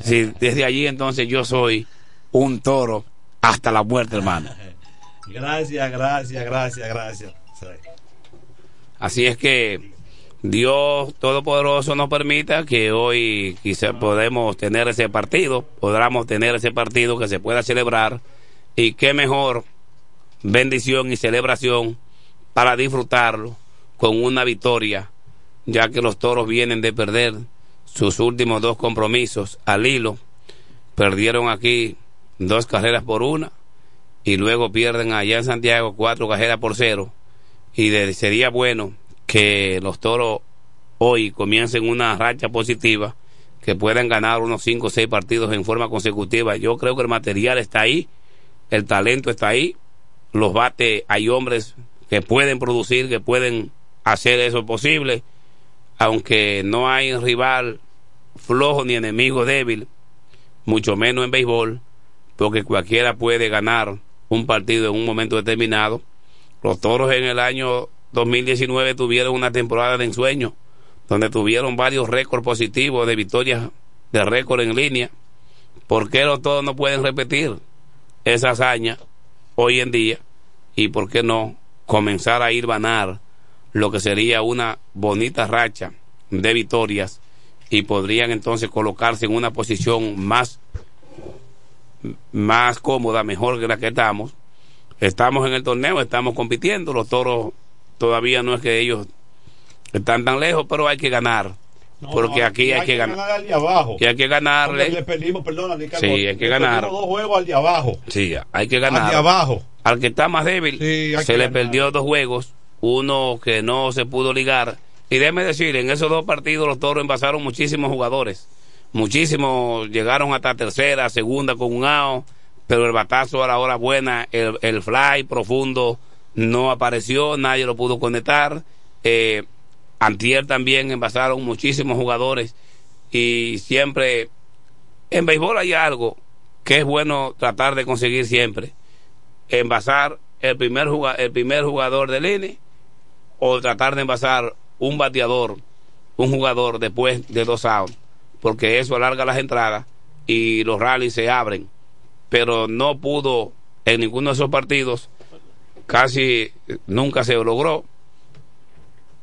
Sí, desde allí entonces yo soy un toro hasta la muerte, hermano. Gracias, gracias, gracias, gracias. Sí. Así es que Dios Todopoderoso nos permita que hoy quizá podemos tener ese partido, podamos tener ese partido que se pueda celebrar y qué mejor bendición y celebración para disfrutarlo con una victoria, ya que los toros vienen de perder sus últimos dos compromisos al hilo, perdieron aquí dos carreras por una y luego pierden allá en Santiago cuatro carreras por cero. Y sería bueno que los toros hoy comiencen una racha positiva que puedan ganar unos cinco o seis partidos en forma consecutiva yo creo que el material está ahí el talento está ahí los bates hay hombres que pueden producir que pueden hacer eso posible aunque no hay rival flojo ni enemigo débil mucho menos en béisbol porque cualquiera puede ganar un partido en un momento determinado. Los toros en el año 2019 tuvieron una temporada de ensueño, donde tuvieron varios récords positivos de victorias de récord en línea. ¿Por qué los toros no pueden repetir esa hazaña hoy en día? ¿Y por qué no comenzar a ir ganar lo que sería una bonita racha de victorias y podrían entonces colocarse en una posición más más cómoda, mejor que la que estamos. Estamos en el torneo, estamos compitiendo, los toros todavía no es que ellos están tan lejos, pero hay que ganar. porque No, aquí hay, que ganar. al de abajo. Y hay que ganarle. Le perdimos, perdona, Ricardo, Sí, hay que le ganar. dos juegos al de abajo. Sí, hay que ganar. Al de abajo. Al que está más débil, hay se le ganar. perdió dos juegos, uno que no se pudo ligar Y déjeme decir, en esos dos partidos los toros envasaron muchísimos jugadores. Muchísimos llegaron hasta tercera, segunda con un AO, pero el batazo a la hora buena, el, el fly profundo no apareció, nadie lo pudo conectar. Eh, Antier también envasaron muchísimos jugadores y siempre en béisbol hay algo que es bueno tratar de conseguir siempre. Envasar el primer, el primer jugador del INE o tratar de envasar un bateador, un jugador después de dos outs, porque eso alarga las entradas y los rallies se abren. Pero no pudo en ninguno de esos partidos, casi nunca se logró.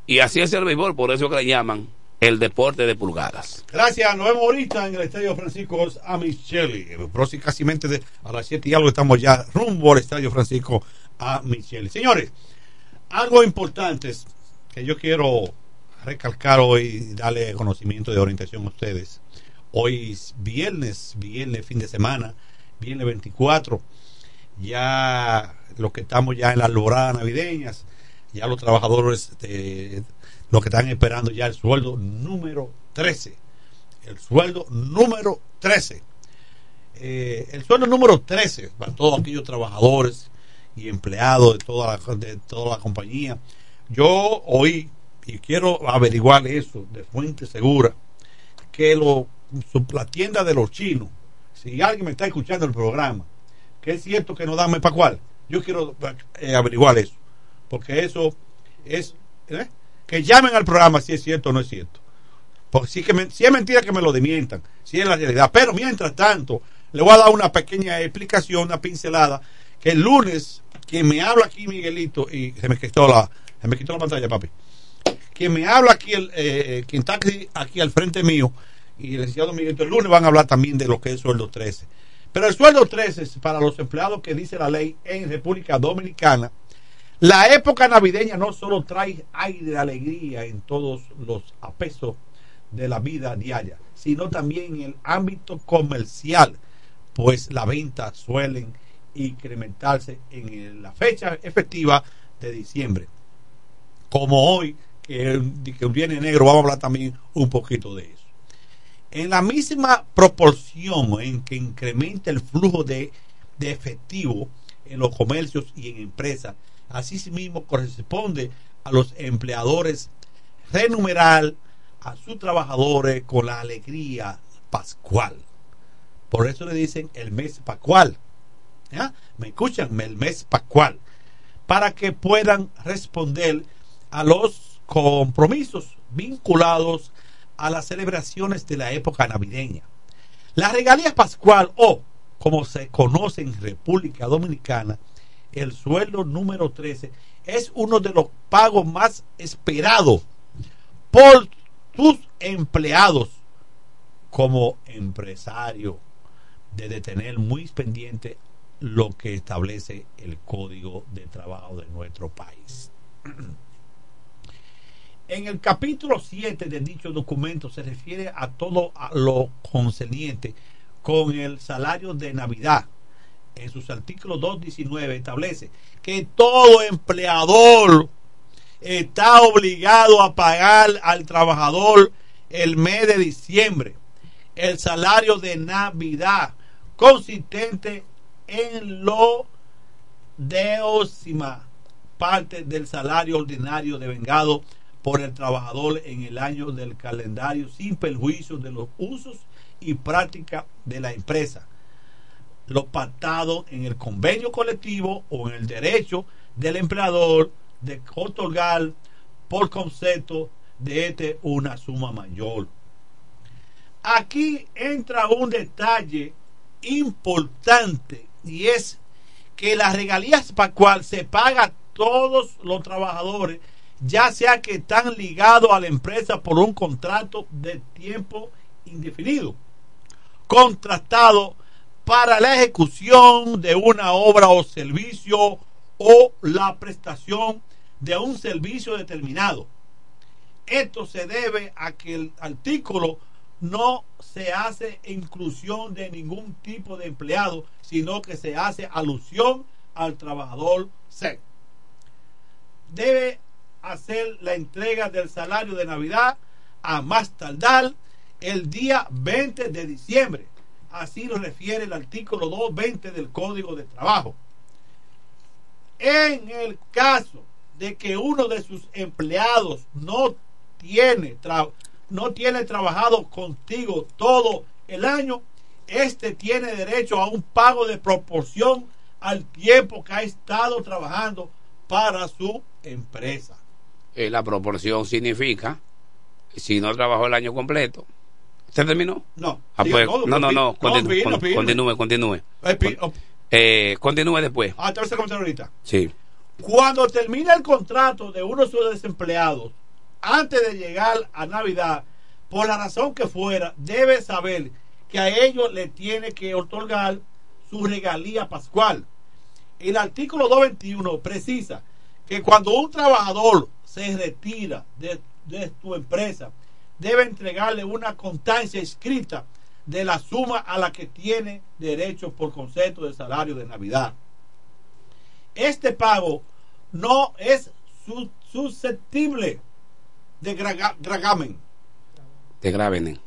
Y así es el béisbol, por eso que le llaman el deporte de pulgadas. Gracias, nos vemos ahorita en el Estadio Francisco a Micheli. Próximamente de, a las 7 y algo estamos ya rumbo al Estadio Francisco a Micheli. Señores, algo importante que yo quiero recalcar hoy darle conocimiento de orientación a ustedes. Hoy es viernes, viernes, fin de semana, viernes 24. Ya lo que estamos ya en las alboradas navideñas, ya los trabajadores de, los que están esperando ya el sueldo número 13. El sueldo número 13. Eh, el sueldo número 13 para todos aquellos trabajadores y empleados de toda la, de toda la compañía. Yo oí y quiero averiguar eso de fuente segura que lo, la tienda de los chinos, si alguien me está escuchando el programa, que es cierto que no dan mes para cuál, yo quiero eh, averiguar eso, porque eso es ¿eh? que llamen al programa si es cierto o no es cierto. Porque si, que me- si es mentira que me lo demientan, si es la realidad. Pero mientras tanto, le voy a dar una pequeña explicación, una pincelada, que el lunes, quien me habla aquí, Miguelito, y se me quitó la, se me quitó la pantalla, papi. Quien me habla aquí, el, eh, quien está aquí, aquí al frente mío, y el licenciado Miguelito, el lunes van a hablar también de lo que es el sueldo 13. Pero el sueldo 13 es para los empleados que dice la ley en República Dominicana. La época navideña no solo trae aire de alegría en todos los apesos de la vida diaria, sino también en el ámbito comercial, pues las ventas suelen incrementarse en la fecha efectiva de diciembre. Como hoy, que, que viene negro, vamos a hablar también un poquito de eso. En la misma proporción en que incrementa el flujo de, de efectivo en los comercios y en empresas, así mismo corresponde a los empleadores renumerar a sus trabajadores con la alegría pascual. Por eso le dicen el mes pascual. ¿Me escuchan? El mes pascual. Para que puedan responder a los compromisos vinculados a las celebraciones de la época navideña. La regalía pascual o, como se conoce en República Dominicana, el sueldo número 13 es uno de los pagos más esperados por sus empleados como empresario de tener muy pendiente lo que establece el código de trabajo de nuestro país. En el capítulo 7 de dicho documento se refiere a todo lo concerniente con el salario de Navidad. En sus artículos 2.19 establece que todo empleador está obligado a pagar al trabajador el mes de diciembre el salario de Navidad consistente en lo décima parte del salario ordinario devengado por el trabajador en el año del calendario sin perjuicio de los usos y prácticas de la empresa lo pactado en el convenio colectivo o en el derecho del empleador de otorgar por concepto de este una suma mayor. Aquí entra un detalle importante y es que las regalías para cual se paga a todos los trabajadores, ya sea que están ligados a la empresa por un contrato de tiempo indefinido, contratado para la ejecución de una obra o servicio o la prestación de un servicio determinado. Esto se debe a que el artículo no se hace inclusión de ningún tipo de empleado, sino que se hace alusión al trabajador C. Debe hacer la entrega del salario de Navidad a más tardar el día 20 de diciembre. Así lo refiere el artículo 220 del Código de Trabajo. En el caso de que uno de sus empleados no tiene, no tiene trabajado contigo todo el año, este tiene derecho a un pago de proporción al tiempo que ha estado trabajando para su empresa. Eh, la proporción significa, si no trabajó el año completo, ¿se terminó? No. Ah, pues, todo, no, no, continúe, continúe, continúe. Eh, oh, Eh, continúe después. Ah, hacer comentario ahorita. Sí. Cuando termina el contrato de uno de sus desempleados, antes de llegar a Navidad, por la razón que fuera, debe saber que a ellos le tiene que otorgar su regalía pascual. El artículo 221 precisa que cuando un trabajador se retira de, de tu empresa, debe entregarle una constancia escrita de la suma a la que tiene derecho por concepto de salario de Navidad. Este pago no es su- susceptible de gravamen, Te graben.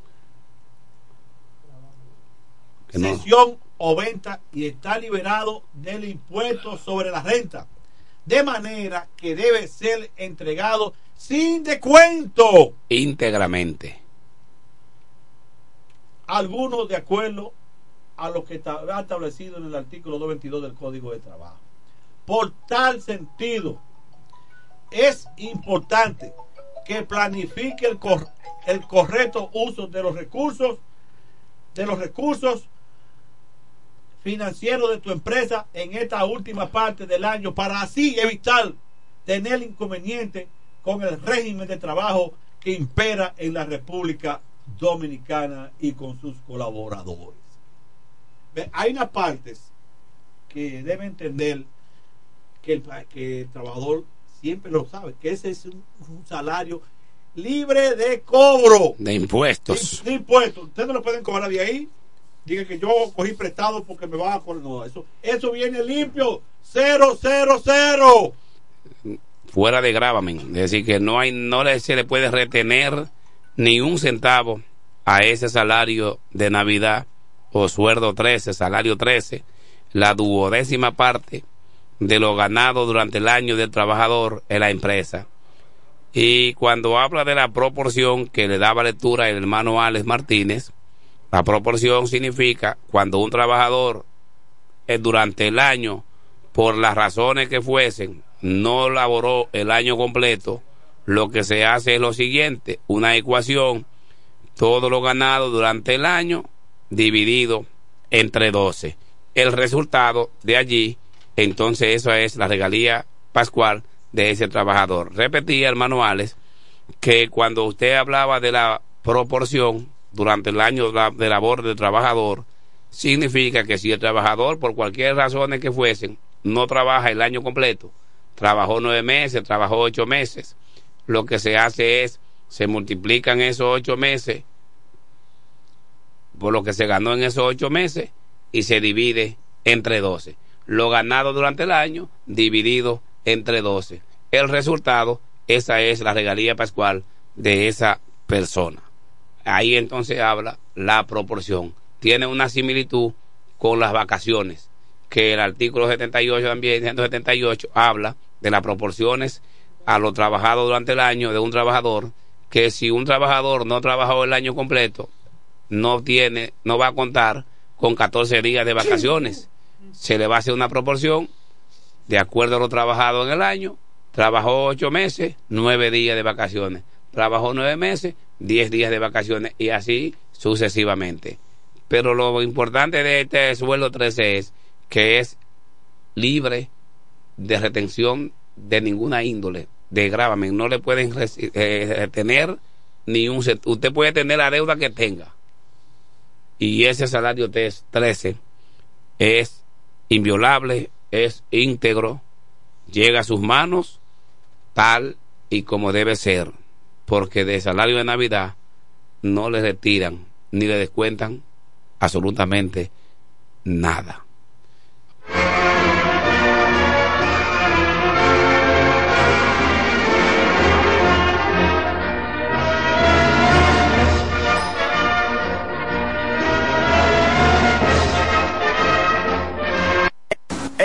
Que no. o venta y está liberado del impuesto sobre la renta, de manera que debe ser entregado sin descuento íntegramente. alguno de acuerdo a lo que está establecido en el artículo 222 del Código de Trabajo. Por tal sentido, es importante que planifique el, cor- el correcto uso de los recursos de los recursos financieros de tu empresa en esta última parte del año para así evitar tener inconveniente con el régimen de trabajo que impera en la República Dominicana y con sus colaboradores. Hay unas partes que debe entender que el, que el trabajador siempre lo sabe, que ese es un, un salario libre de cobro De impuestos. de impuestos. Ustedes no lo pueden cobrar de ahí. Diga que yo cogí prestado porque me van a cobrar. No, eso, eso viene limpio. Cero, cero, cero. Fuera de gravamen. Es decir, que no, hay, no se le puede retener ni un centavo a ese salario de Navidad o sueldo 13, salario 13, la duodécima parte de lo ganado durante el año del trabajador en la empresa. Y cuando habla de la proporción que le daba lectura el hermano Alex Martínez, la proporción significa cuando un trabajador eh, durante el año, por las razones que fuesen, no laboró el año completo, lo que se hace es lo siguiente, una ecuación, todo lo ganado durante el año dividido entre 12. El resultado de allí, entonces eso es la regalía pascual de ese trabajador. Repetía, hermano Alex, que cuando usted hablaba de la proporción durante el año de la- de labor del trabajador, significa que si el trabajador, por cualquier razones que fuesen, no trabaja el año completo, trabajó nueve meses, trabajó ocho meses, lo que se hace es, se multiplican esos ocho meses por lo que se ganó en esos ocho meses y se divide entre 12. Lo ganado durante el año dividido entre 12. El resultado, esa es la regalía pascual de esa persona. Ahí entonces habla la proporción. Tiene una similitud con las vacaciones, que el artículo 78 también, 178, habla de las proporciones a lo trabajado durante el año de un trabajador, que si un trabajador no trabajó el año completo, no tiene, no va a contar con 14 días de vacaciones. Se le va a hacer una proporción de acuerdo a lo trabajado en el año. Trabajó ocho meses, nueve días de vacaciones. Trabajó nueve meses, diez días de vacaciones y así sucesivamente. Pero lo importante de este sueldo 13 es que es libre de retención de ninguna índole, de gravamen. No le pueden eh, retener ni un Usted puede tener la deuda que tenga. Y ese salario tes- 13 es inviolable, es íntegro, llega a sus manos tal y como debe ser, porque de salario de Navidad no le retiran ni le descuentan absolutamente nada.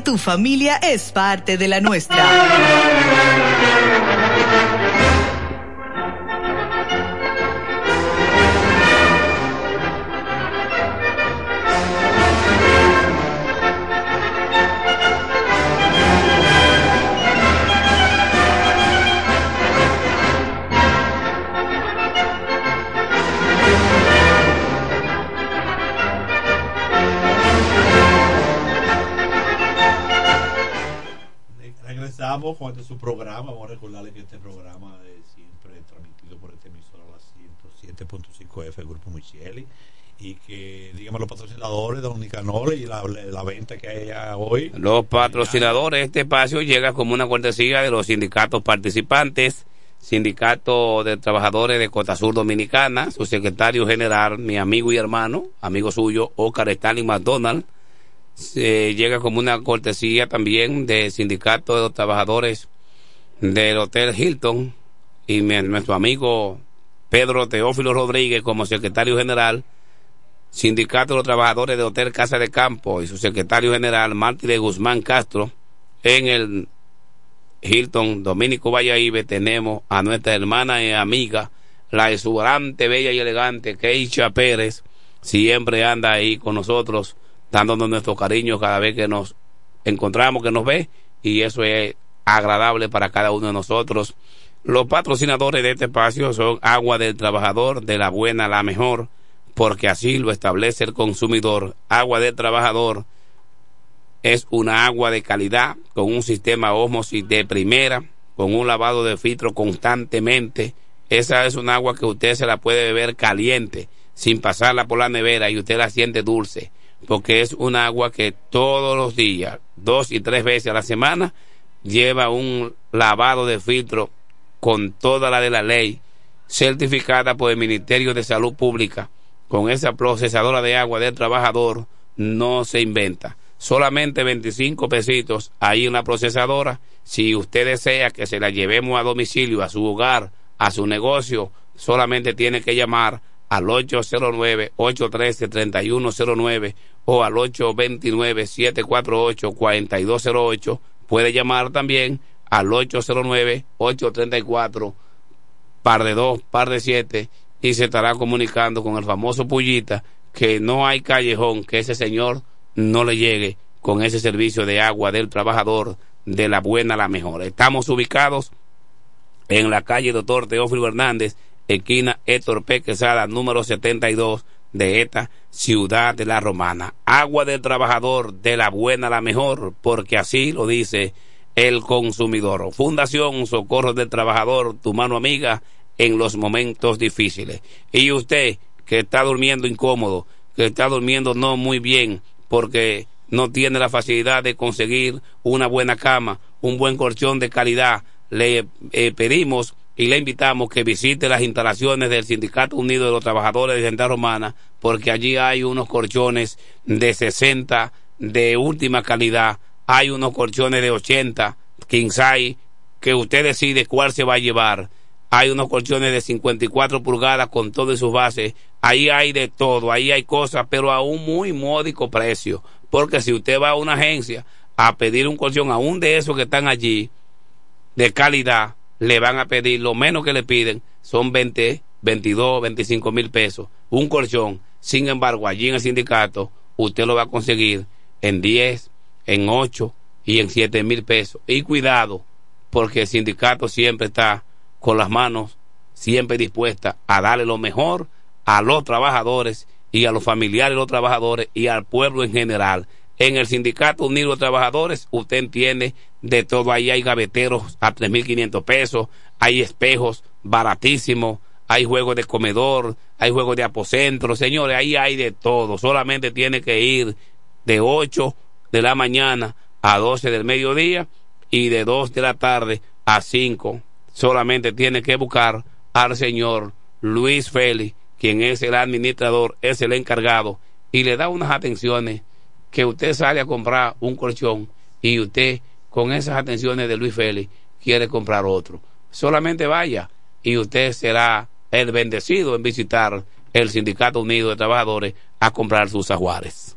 tu familia es parte de la nuestra. Regresamos con este su programa. Vamos a recordarle que este programa es siempre transmitido por este emisora a las 107.5 F, Grupo Micheli. Y que, dígame, los patrocinadores, Don Nicanor y la, la venta que hay hoy. Los patrocinadores, este espacio llega como una cortesía de los sindicatos participantes. Sindicato de Trabajadores de Costa Sur Dominicana, su secretario general, mi amigo y hermano, amigo suyo, Oscar Stanley McDonald. Se llega como una cortesía también del Sindicato de los Trabajadores del Hotel Hilton y mi- nuestro amigo Pedro Teófilo Rodríguez como secretario general. Sindicato de los Trabajadores de Hotel Casa de Campo y su secretario general Martí de Guzmán Castro en el Hilton Domínico Valladolid tenemos a nuestra hermana y amiga, la exuberante, bella y elegante Keisha Pérez, siempre anda ahí con nosotros, dándonos nuestro cariño cada vez que nos encontramos, que nos ve, y eso es agradable para cada uno de nosotros. Los patrocinadores de este espacio son Agua del Trabajador, de la buena a la mejor, porque así lo establece el consumidor. Agua del Trabajador es una agua de calidad con un sistema ósmosis de primera, con un lavado de filtro constantemente. Esa es un agua que usted se la puede beber caliente, sin pasarla por la nevera y usted la siente dulce, porque es un agua que todos los días, dos y tres veces a la semana, lleva un lavado de filtro con toda la de la ley, certificada por el Ministerio de Salud Pública. Con esa procesadora de agua del trabajador no se inventa solamente 25 pesitos ahí en la procesadora. Si usted desea que se la llevemos a domicilio, a su hogar, a su negocio, solamente tiene que llamar al 809-813-3109 o al 829-748-4208. Puede llamar también al 809-834 par de 2, par de 7 y se estará comunicando con el famoso Pullita que no hay callejón que ese señor no le llegue con ese servicio de agua del trabajador de la buena a la mejor. Estamos ubicados en la calle Doctor Teófilo Hernández, esquina Héctor P. Quesada, número 72 de esta ciudad de la Romana. Agua del trabajador de la buena la mejor, porque así lo dice el consumidor. Fundación Socorro del Trabajador, tu mano amiga en los momentos difíciles. Y usted que está durmiendo incómodo, que está durmiendo no muy bien, porque no tiene la facilidad de conseguir una buena cama, un buen colchón de calidad, le eh, pedimos y le invitamos que visite las instalaciones del Sindicato Unido de los Trabajadores de Gente Romana, porque allí hay unos colchones de 60 de última calidad, hay unos colchones de 80, king size, que usted decide cuál se va a llevar. Hay unos colchones de 54 pulgadas con todas sus bases. Ahí hay de todo, ahí hay cosas, pero a un muy módico precio. Porque si usted va a una agencia a pedir un colchón, aún de esos que están allí, de calidad, le van a pedir, lo menos que le piden son 20, 22, 25 mil pesos. Un colchón. Sin embargo, allí en el sindicato, usted lo va a conseguir en 10, en 8 y en 7 mil pesos. Y cuidado, porque el sindicato siempre está con las manos siempre dispuestas a darle lo mejor a los trabajadores y a los familiares de los trabajadores y al pueblo en general. En el Sindicato Unido de Trabajadores, usted entiende de todo. Ahí hay gaveteros a 3.500 pesos, hay espejos baratísimos, hay juegos de comedor, hay juegos de aposento. Señores, ahí hay de todo. Solamente tiene que ir de 8 de la mañana a 12 del mediodía y de 2 de la tarde a 5. Solamente tiene que buscar al señor Luis Félix, quien es el administrador, es el encargado, y le da unas atenciones que usted sale a comprar un colchón y usted con esas atenciones de Luis Félix quiere comprar otro. Solamente vaya y usted será el bendecido en visitar el Sindicato Unido de Trabajadores a comprar sus ajuares.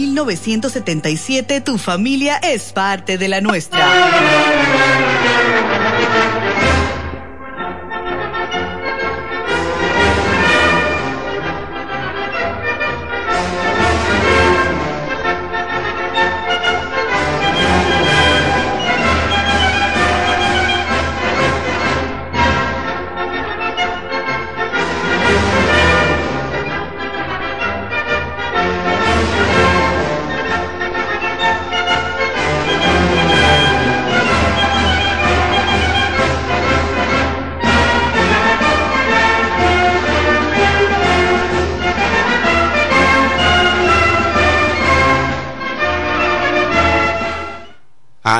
tu familia es parte de la nuestra.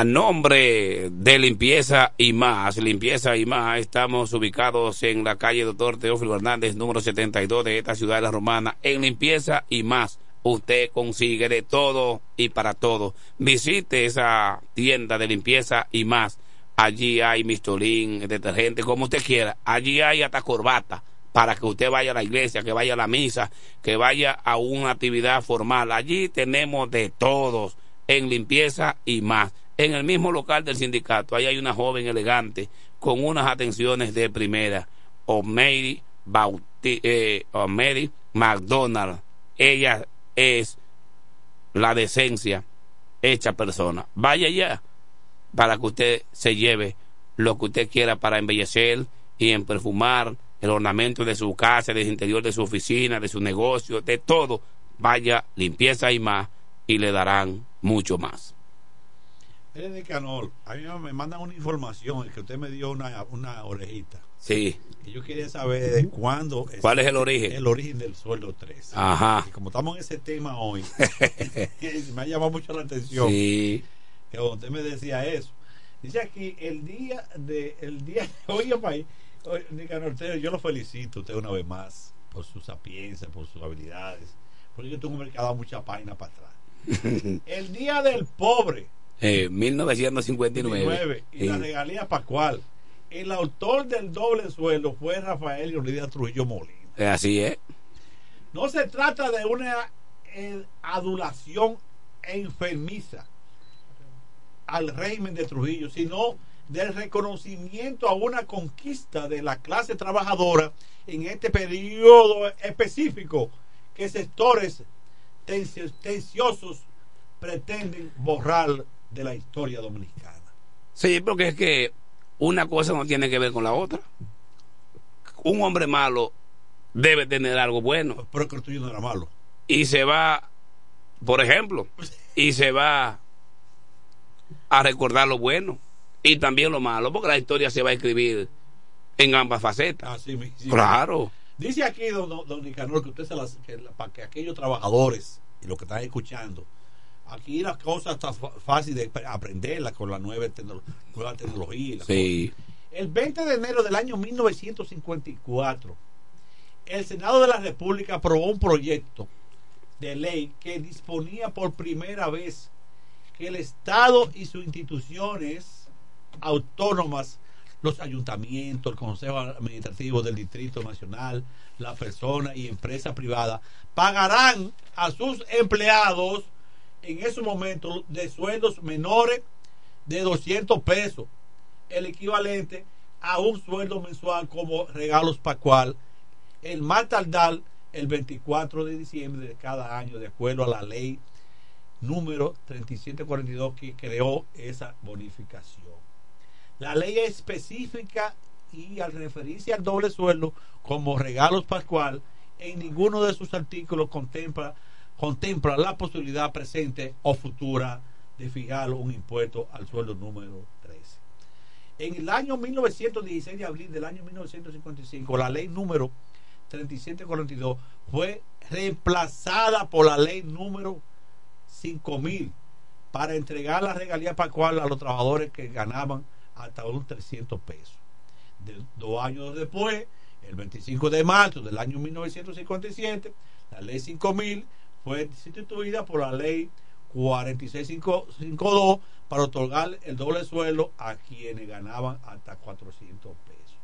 A nombre de Limpieza y Más, Limpieza y Más, estamos ubicados en la calle Doctor Teófilo Hernández, número 72 de esta ciudad de la Romana. En Limpieza y Más, usted consigue de todo y para todo. Visite esa tienda de Limpieza y Más. Allí hay mistolín, detergente, como usted quiera. Allí hay hasta corbata para que usted vaya a la iglesia, que vaya a la misa, que vaya a una actividad formal. Allí tenemos de todos en limpieza y más. En el mismo local del sindicato, ahí hay una joven elegante con unas atenciones de primera, O'Mary Bauti eh, McDonald. Ella es la decencia hecha persona. Vaya ya para que usted se lleve lo que usted quiera para embellecer y perfumar el ornamento de su casa, del interior de su oficina, de su negocio, de todo. Vaya, limpieza y más y le darán mucho más. Mire, Nicanor, a mí me mandan una información que usted me dio una, una orejita. Sí. Y yo quería saber de cuándo. ¿Cuál es el origen? El origen del sueldo 3. Ajá. Y como estamos en ese tema hoy, me ha llamado mucho la atención. Sí. Que usted me decía eso. Dice aquí, el día de. El día. Oye, país. Yo lo felicito usted una vez más por su sapiencia, por sus habilidades. Porque yo tengo un mercado mucha página para atrás. el día del pobre. Eh, 1959. y la regalía Pascual. El autor del doble sueldo fue Rafael Leonidas Trujillo Molina. Eh, así es. No se trata de una eh, adulación enfermiza al régimen de Trujillo, sino del reconocimiento a una conquista de la clase trabajadora en este periodo específico que sectores tensiosos pretenden borrar de la historia dominicana. Sí, porque es que una cosa no tiene que ver con la otra. Un hombre malo debe tener algo bueno. Pero que el tuyo no era malo. Y se va, por ejemplo, y se va a recordar lo bueno y también lo malo, porque la historia se va a escribir en ambas facetas. Ah, sí, sí, claro. Dice aquí, don, don Nicanor, que usted se las, que, para que aquellos trabajadores y los que están escuchando, aquí las cosas están fácil de aprenderlas con la nueva, tecno nueva tecnología. Sí. El 20 de enero del año 1954, el Senado de la República aprobó un proyecto de ley que disponía por primera vez que el Estado y sus instituciones autónomas, los ayuntamientos, el Consejo Administrativo del Distrito Nacional, la persona y empresa privada, pagarán a sus empleados en esos momentos de sueldos menores de 200 pesos, el equivalente a un sueldo mensual como regalos pascual, el más tardar el 24 de diciembre de cada año, de acuerdo a la ley número 3742 que creó esa bonificación. La ley es específica y al referirse al doble sueldo como regalos pascual, en ninguno de sus artículos contempla, contempla la posibilidad presente o futura de fijar un impuesto al sueldo número 13. En el año 1916 de abril del año 1955, la ley número 3742 fue reemplazada por la ley número 5000 para entregar la regalía pascual a los trabajadores que ganaban hasta un 300 pesos. Dos años después, el 25 de marzo del año 1957, la ley 5000 fue sustituida por la ley 4652 para otorgar el doble sueldo a quienes ganaban hasta 400 pesos.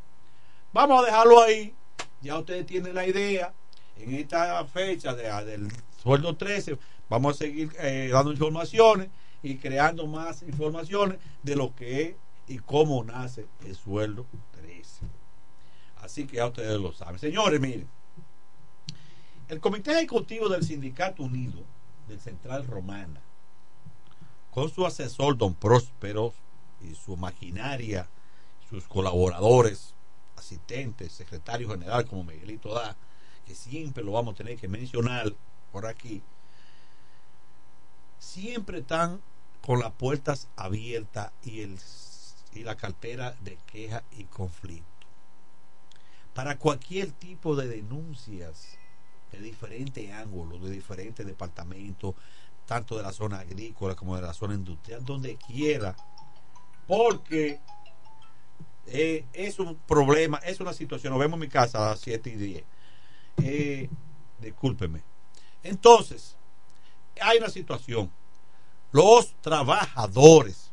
Vamos a dejarlo ahí. Ya ustedes tienen la idea. En esta fecha de, del sueldo 13 vamos a seguir eh, dando informaciones y creando más informaciones de lo que es y cómo nace el sueldo 13. Así que ya ustedes lo saben. Señores, miren. El Comité Ejecutivo del Sindicato Unido del Central Romana, con su asesor don Próspero y su maquinaria, sus colaboradores, asistentes, secretario general como Miguelito da, que siempre lo vamos a tener que mencionar por aquí, siempre están con las puertas abiertas y, el, y la cartera de queja y conflicto. Para cualquier tipo de denuncias de diferentes ángulos, de diferentes departamentos, tanto de la zona agrícola como de la zona industrial, donde quiera, porque eh, es un problema, es una situación. Nos vemos en mi casa a las 7 y 10. Eh, discúlpeme. Entonces, hay una situación. Los trabajadores,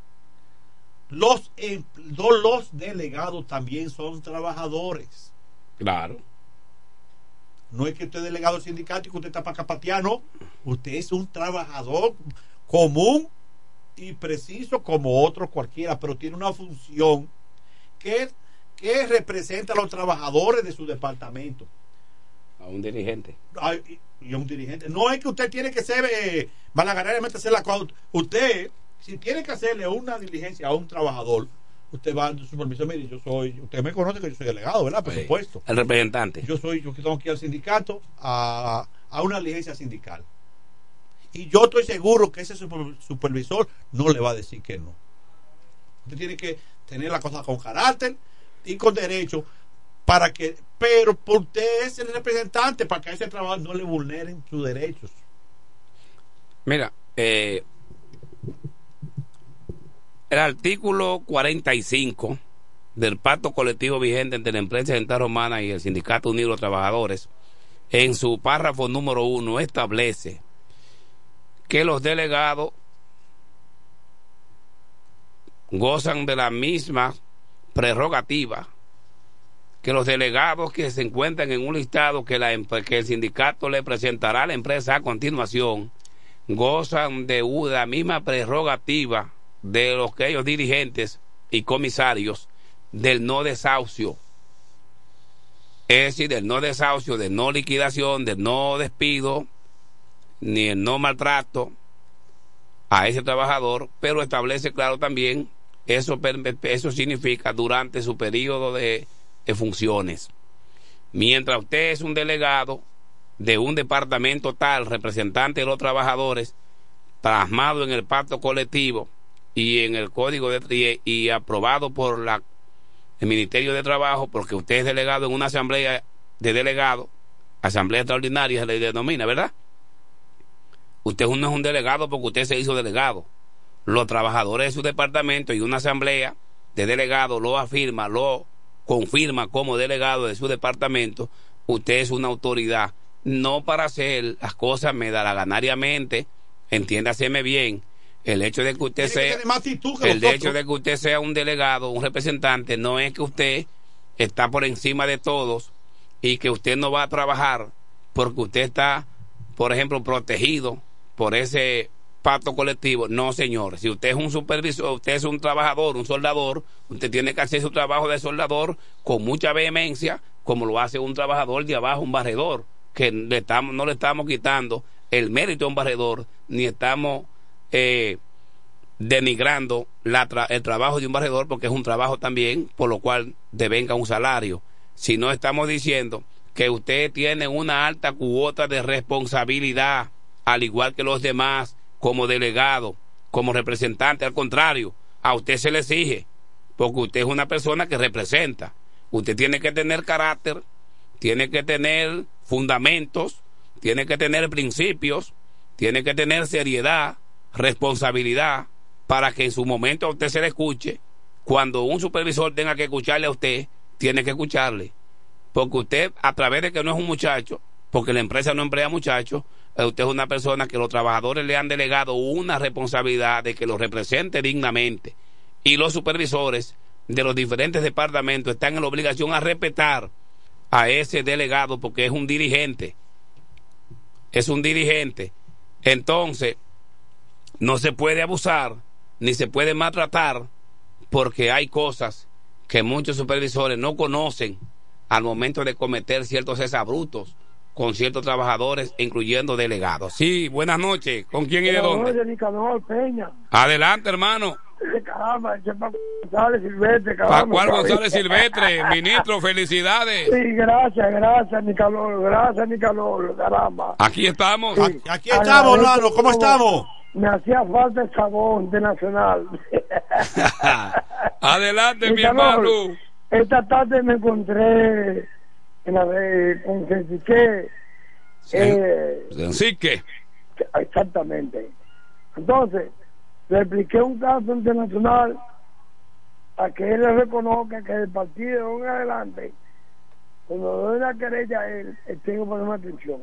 los, em, los delegados también son trabajadores. Claro. No es que usted es delegado del sindicato y que usted está para capatear, no. Usted es un trabajador común y preciso como otro cualquiera, pero tiene una función que, que representa a los trabajadores de su departamento. A un dirigente. Ay, y a un dirigente. No es que usted tiene que ser eh, malagaramente hacer la cosa. Usted, si tiene que hacerle una diligencia a un trabajador, usted va a su permiso. Mire, yo soy, usted me conoce que yo soy delegado, ¿verdad? Por Sí. supuesto. El representante. Yo soy, yo que tengo que ir al sindicato a, a una diligencia sindical. Y yo estoy seguro que ese super- supervisor no le va a decir que no. Usted tiene que tener la cosa con carácter y con derecho para que, pero por usted es el representante para que a ese trabajo no le vulneren sus derechos. Mira, eh, el artículo 45 del pacto colectivo vigente entre la empresa Central Romana y el Sindicato Unido de Trabajadores, en su párrafo número uno, establece que los delegados gozan de la misma prerrogativa que los delegados que se encuentran en un listado que, que el sindicato le presentará a la empresa a continuación gozan de la misma prerrogativa de los que ellos dirigentes y comisarios del no desahucio. Es decir, del no desahucio, del no liquidación, del no despido, ni el no maltrato a ese trabajador, pero establece claro también, eso, eso significa durante su periodo de, de funciones. Mientras usted es un delegado de un departamento tal, representante de los trabajadores, plasmado en el pacto colectivo y en el código de y, y aprobado por la el Ministerio de Trabajo, porque usted es delegado en una asamblea de delegados, asamblea extraordinaria se le denomina, ¿verdad? Usted no es un delegado porque usted se hizo delegado. Los trabajadores de su departamento y una asamblea de delegados lo afirma, lo confirma como delegado de su departamento. Usted es una autoridad, no para hacer las cosas medalaganariamente, entiéndaseme bien. El hecho de que usted que sea que el hecho de que usted sea un delegado, un representante, no es que usted está por encima de todos y que usted no va a trabajar porque usted está, por ejemplo, protegido por ese pacto colectivo. No, señor. Si usted es un supervisor, usted es un trabajador, un soldador, usted tiene que hacer su trabajo de soldador con mucha vehemencia, como lo hace un trabajador de abajo, un barredor, que le estamos, no le estamos quitando el mérito a un barredor, ni estamos eh, denigrando el trabajo de un barredor, porque es un trabajo también, por lo cual devenga un salario. Si no estamos diciendo que usted tiene una alta cuota de responsabilidad, al igual que los demás, como delegado, como representante, al contrario, a usted se le exige, porque usted es una persona que representa. Usted tiene que tener carácter, tiene que tener fundamentos, tiene que tener principios, tiene que tener seriedad, responsabilidad, para que en su momento a usted se le escuche. Cuando un supervisor tenga que escucharle a usted, tiene que escucharle. Porque usted, a través de que no es un muchacho, porque la empresa no emplea muchachos, eh, usted es una persona que los trabajadores le han delegado una responsabilidad de que lo represente dignamente. Y los supervisores de los diferentes departamentos están en la obligación a respetar a ese delegado porque es un dirigente. Es un dirigente. Entonces, no se puede abusar ni se puede maltratar porque hay cosas que muchos supervisores no conocen al momento de cometer ciertos exabrutos con ciertos trabajadores, incluyendo delegados. Sí, buenas noches. ¿Con quién y de dónde? de Nicanor Peña. Adelante, hermano. De caramba, ese Paco González Silvestre, caramba. González Silvestre, ministro, felicidades. Sí, gracias, gracias, Nicanor, gracias, Nicanor, caramba. Aquí estamos. Aquí estamos, hermano, ¿cómo estamos? Me hacía falta el sabón de Nacional. Adelante, mi hermano. Esta tarde me encontré en la de con Sensique, eh, Exactamente. Entonces, le expliqué un caso internacional a que él le reconozca que el partido en adelante, cuando doy una querella a él, él tengo que ponerme atención.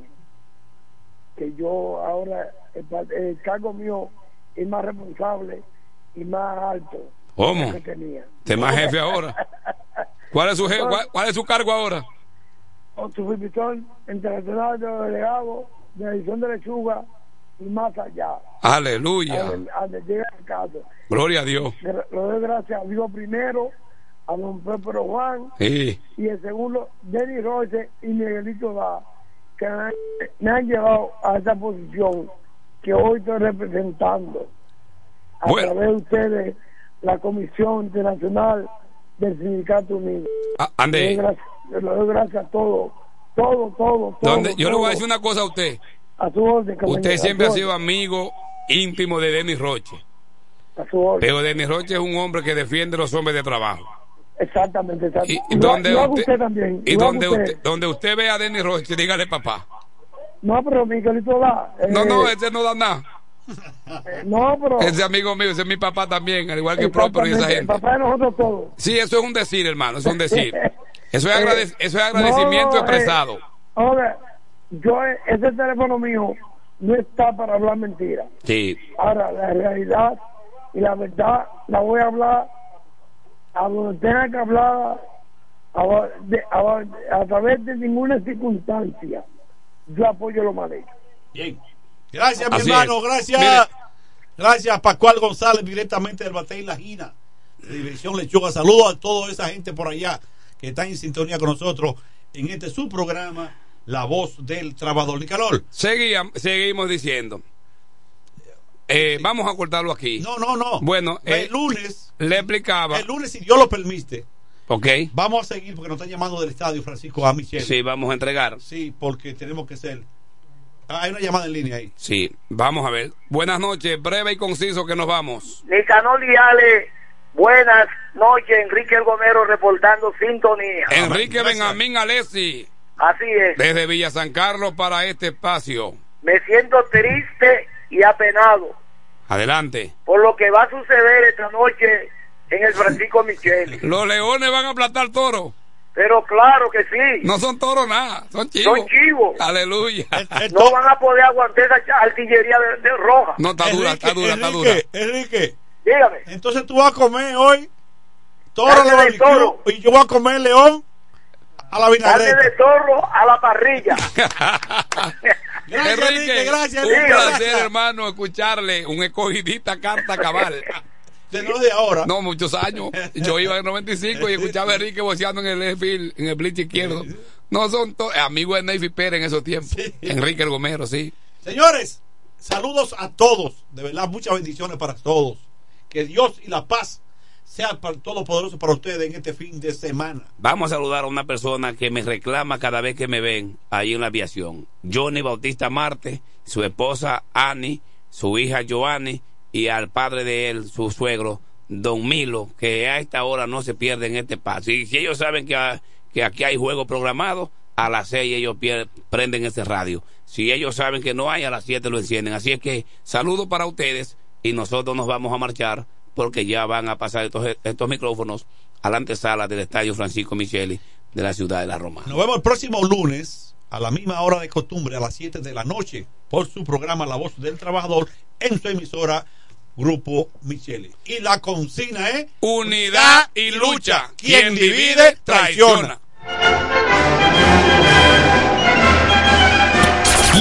Que yo ahora, el, cargo mío es más responsable y más alto ¿Cómo? que tenía. Es más jefe ahora. ¿Cuál es su, je- cuál, cuál es su cargo ahora? Supervisor internacional de los delegados de la edición de lechuga y más allá. Aleluya. Llega el caso. Gloria a Dios. Gra- Lo doy gracias a Dios primero, a don Pedro Juan Sí. y el segundo, Denis Roche y Miguelito Da, que me han, llevado a esa posición que hoy estoy representando a Bueno. través de ustedes, la Comisión Internacional del Sindicato Unido. Ah, ande. Le doy gracias, a todos, todo, todo, todo. ¿Dónde? Yo le voy a decir una cosa a usted. A su orden, Usted siempre ha sido amigo íntimo de Denis Roche. a su orden. Pero Denis Roche es un hombre que defiende a los hombres de trabajo. Exactamente, exactamente. ¿Y usted, usted también. y donde usted. usted, donde usted ve a Denis Roche, dígale papá. No, pero Miguelito da. eh, No, no, ese no da nada. eh, no, pero. Ese amigo mío, ese es mi papá también, al igual que Próspero y esa gente. El papá de nosotros todos. Sí, eso es un decir, hermano, eso es un decir. Eso es, Eh, eso es agradecimiento no, eh, expresado. Ahora, yo, eh, ese teléfono mío no está para hablar mentiras. Sí. Ahora, la realidad y la verdad la voy a hablar a donde tenga que hablar, a, de- a- a través de ninguna circunstancia. Yo apoyo lo mal hecho. Bien. Gracias, mi Así hermano, es. gracias. Mire. Gracias, Pascual González, directamente del Batey La Gina, de Dirección Lechuga. Saludos a toda esa gente por allá que está en sintonía con nosotros en este su programa, La Voz del Trabajador. Nicanor. Seguía- seguimos diciendo. Eh, vamos a cortarlo aquí. No, no, no. Bueno, el eh, lunes, le explicaba. el lunes, si Dios lo permite, Ok. vamos a seguir porque nos están llamando del estadio Francisco A. Michel. Sí, vamos a entregar. Sí, porque tenemos que ser. Ah, hay una llamada en línea ahí. Sí, vamos a ver. Buenas noches, breve y conciso que nos vamos. Nicanor y Ale, buenas noches. Enrique El Gomero reportando sintonía. Enrique Benjamín Alessi, Así es. desde Villa San Carlos para este espacio. Me siento triste y apenado Adelante. por lo que va a suceder esta noche en el Francisco Micheli. Los leones van a aplastar toros. Pero claro que sí. No son toros nada, son chivos. Son chivos. Aleluya. No van a poder aguantar esa artillería de, de roja. No, está dura, está dura, está dura. Enrique, Enrique. Dígame. Entonces tú vas a comer hoy toro Carne al de barbecue toro. y yo voy a comer león a la Carne vinagreta. de toro a la parrilla. Gracias, Enrique, Enrique, gracias, un Enrique, placer, gracias. hermano, escucharle un escogidista carta cabal. De no de ahora. No, muchos años. Yo iba en 95 y escuchaba a Enrique boceando en el field, en el blitz izquierdo. No son to- amigos de Neyfi Pérez en esos tiempos. Enrique el Gomero, sí. Señores, saludos a todos. De verdad, muchas bendiciones para todos. Que Dios y la paz sea todopoderoso para ustedes en este fin de semana. Vamos a saludar a una persona que me reclama cada vez que me ven ahí en la aviación. Johnny Bautista Marte, su esposa Annie, su hija Joanny y al padre de él, su suegro, Don Milo, que a esta hora no se pierde en este paso. Y si ellos saben que, que aquí hay juego programado, a las seis ellos prenden ese radio. Si ellos saben que no hay, a las siete lo encienden. Así es que saludo para ustedes y nosotros nos vamos a marchar porque ya van a pasar estos, estos micrófonos a la antesala del Estadio Francisco Micheli de la ciudad de La Roma. Nos vemos el próximo lunes a la misma hora de costumbre, a las 7 de la noche, por su programa La Voz del Trabajador en su emisora Grupo Michele. Y la consigna es Unidad y lucha. Quien divide, traiciona.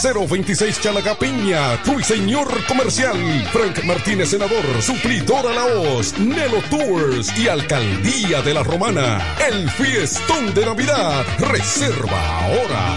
026 Chalaga Peña, Ruiseñor Comercial, Frank Martínez Senador, Suplidor a la Hoz, Nelo Tours y Alcaldía de la Romana. El fiestón de Navidad. Reserva ahora.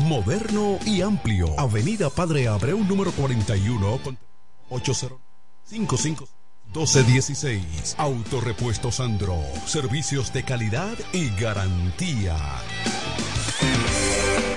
Moderno y amplio. Avenida Padre Abreu número 41 con 80 55 1216. Autorepuesto Sandro. Servicios de calidad y garantía.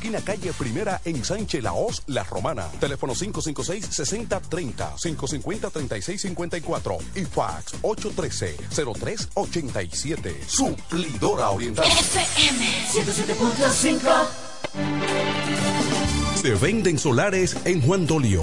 esquina calle Primera en Sánchez Laos, La Romana. Teléfono 556-6030, 550-3654 y fax 813-0387. Suplidora Oriental. FM 107.5 Se venden solares en Juan Dolio,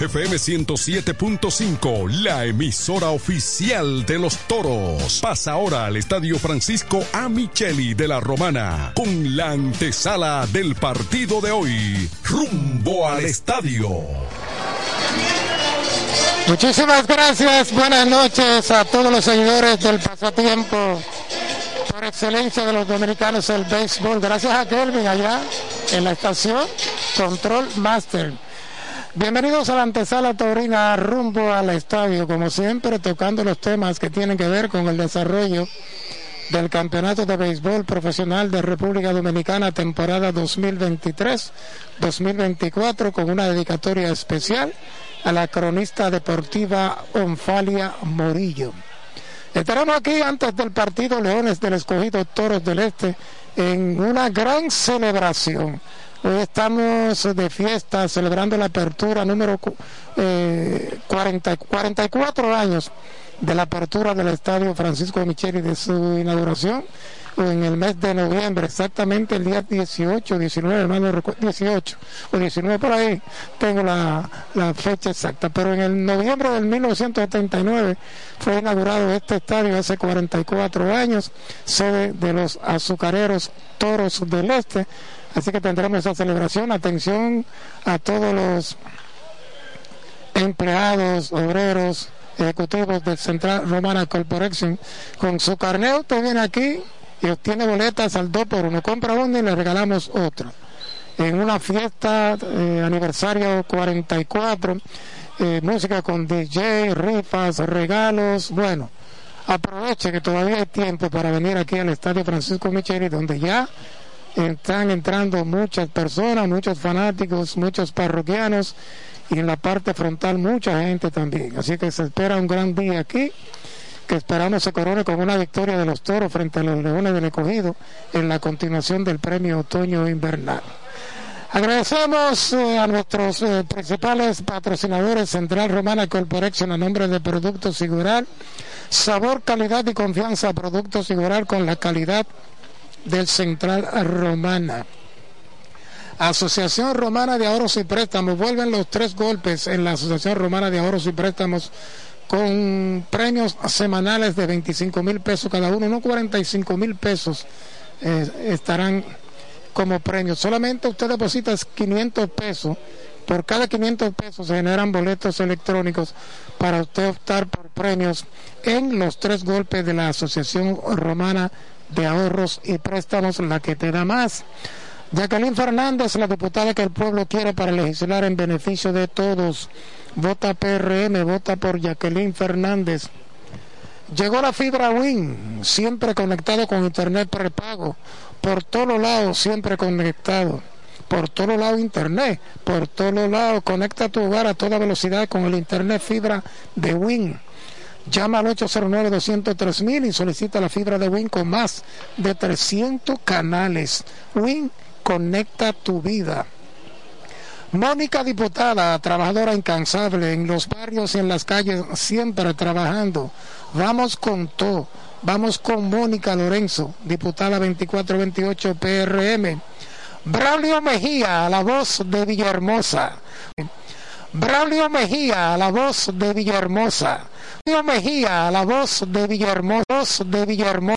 FM 107.5, la emisora oficial de los toros. Pasa ahora al Estadio Francisco A. De la Romana con la antesala del partido de hoy. Rumbo al estadio. Muchísimas gracias, buenas noches a todos los seguidores del pasatiempo por excelencia de los dominicanos del béisbol. Gracias a Kelvin allá en la estación Control Master. Bienvenidos a la antesala taurina rumbo al estadio, como siempre tocando los temas que tienen que ver con el desarrollo del Campeonato de Béisbol Profesional de República Dominicana temporada 2023-2024 con una dedicatoria especial a la cronista deportiva Onfalia Morillo. Estaremos aquí antes del partido Leones del Escogido Toros del Este en una gran celebración. Hoy estamos de fiesta celebrando la apertura número eh, 40, 44 años de la apertura del Estadio Francisco Micheli de su inauguración en el mes de noviembre, exactamente el día 18, 19, hermano, 18 o 19 por ahí, tengo la, la, fecha exacta, pero en el noviembre del 1979 fue inaugurado este estadio hace 44 años, sede de los azucareros Toros del Este, así que tendremos esa celebración, atención a todos los empleados, obreros, ejecutivos del Central Romana Corporation, con su carneo usted viene aquí y obtiene boletas al 2 por 1 compra uno y le regalamos otro en una fiesta eh, aniversario 44 eh, música con DJ rifas regalos. Bueno aproveche que todavía hay tiempo para venir aquí al estadio Francisco Micheli donde ya están entrando muchas personas muchos fanáticos muchos parroquianos y en la parte frontal mucha gente también así que se espera un gran día aquí que esperamos se corone con una victoria de los toros frente a los leones del escogido en la continuación del premio otoño invernal. Agradecemos eh, a nuestros eh, principales patrocinadores Central Romana Corporation a nombre de Productos Sigural. Sabor, calidad y confianza. Productos Sigural con la calidad del Central Romana. Asociación Romana de Ahorros y Préstamos. Vuelven los tres golpes en la Asociación Romana de Ahorros y Préstamos con premios semanales de 25 mil pesos cada uno, no 45 mil pesos eh, estarán como premios. Solamente usted deposita 500 pesos. Por cada 500 pesos se generan boletos electrónicos para usted optar por premios en los tres golpes de la Asociación Romana de Ahorros y Préstamos, la que te da más. Jacqueline Fernández, la diputada que el pueblo quiere para legislar en beneficio de todos. Vota PRM, vota por Jacqueline Fernández. Llegó la fibra Win, siempre conectado con internet prepago, por todos lados, siempre conectado. Por todos lados internet, por todos lados conecta tu hogar a toda velocidad con el internet fibra de Win. Llama al 809-203 y solicita la fibra de Win con más de 300 canales. Win conecta tu vida. Mónica Diputada, trabajadora incansable en los barrios y en las calles, siempre trabajando. Vamos con todo. Vamos con Mónica Lorenzo, diputada 2428 PRM. Braulio Mejía, la voz de Villahermosa. Braulio Mejía, la voz de Villahermosa. Braulio Mejía, la voz de Villahermosa. De Villahermosa.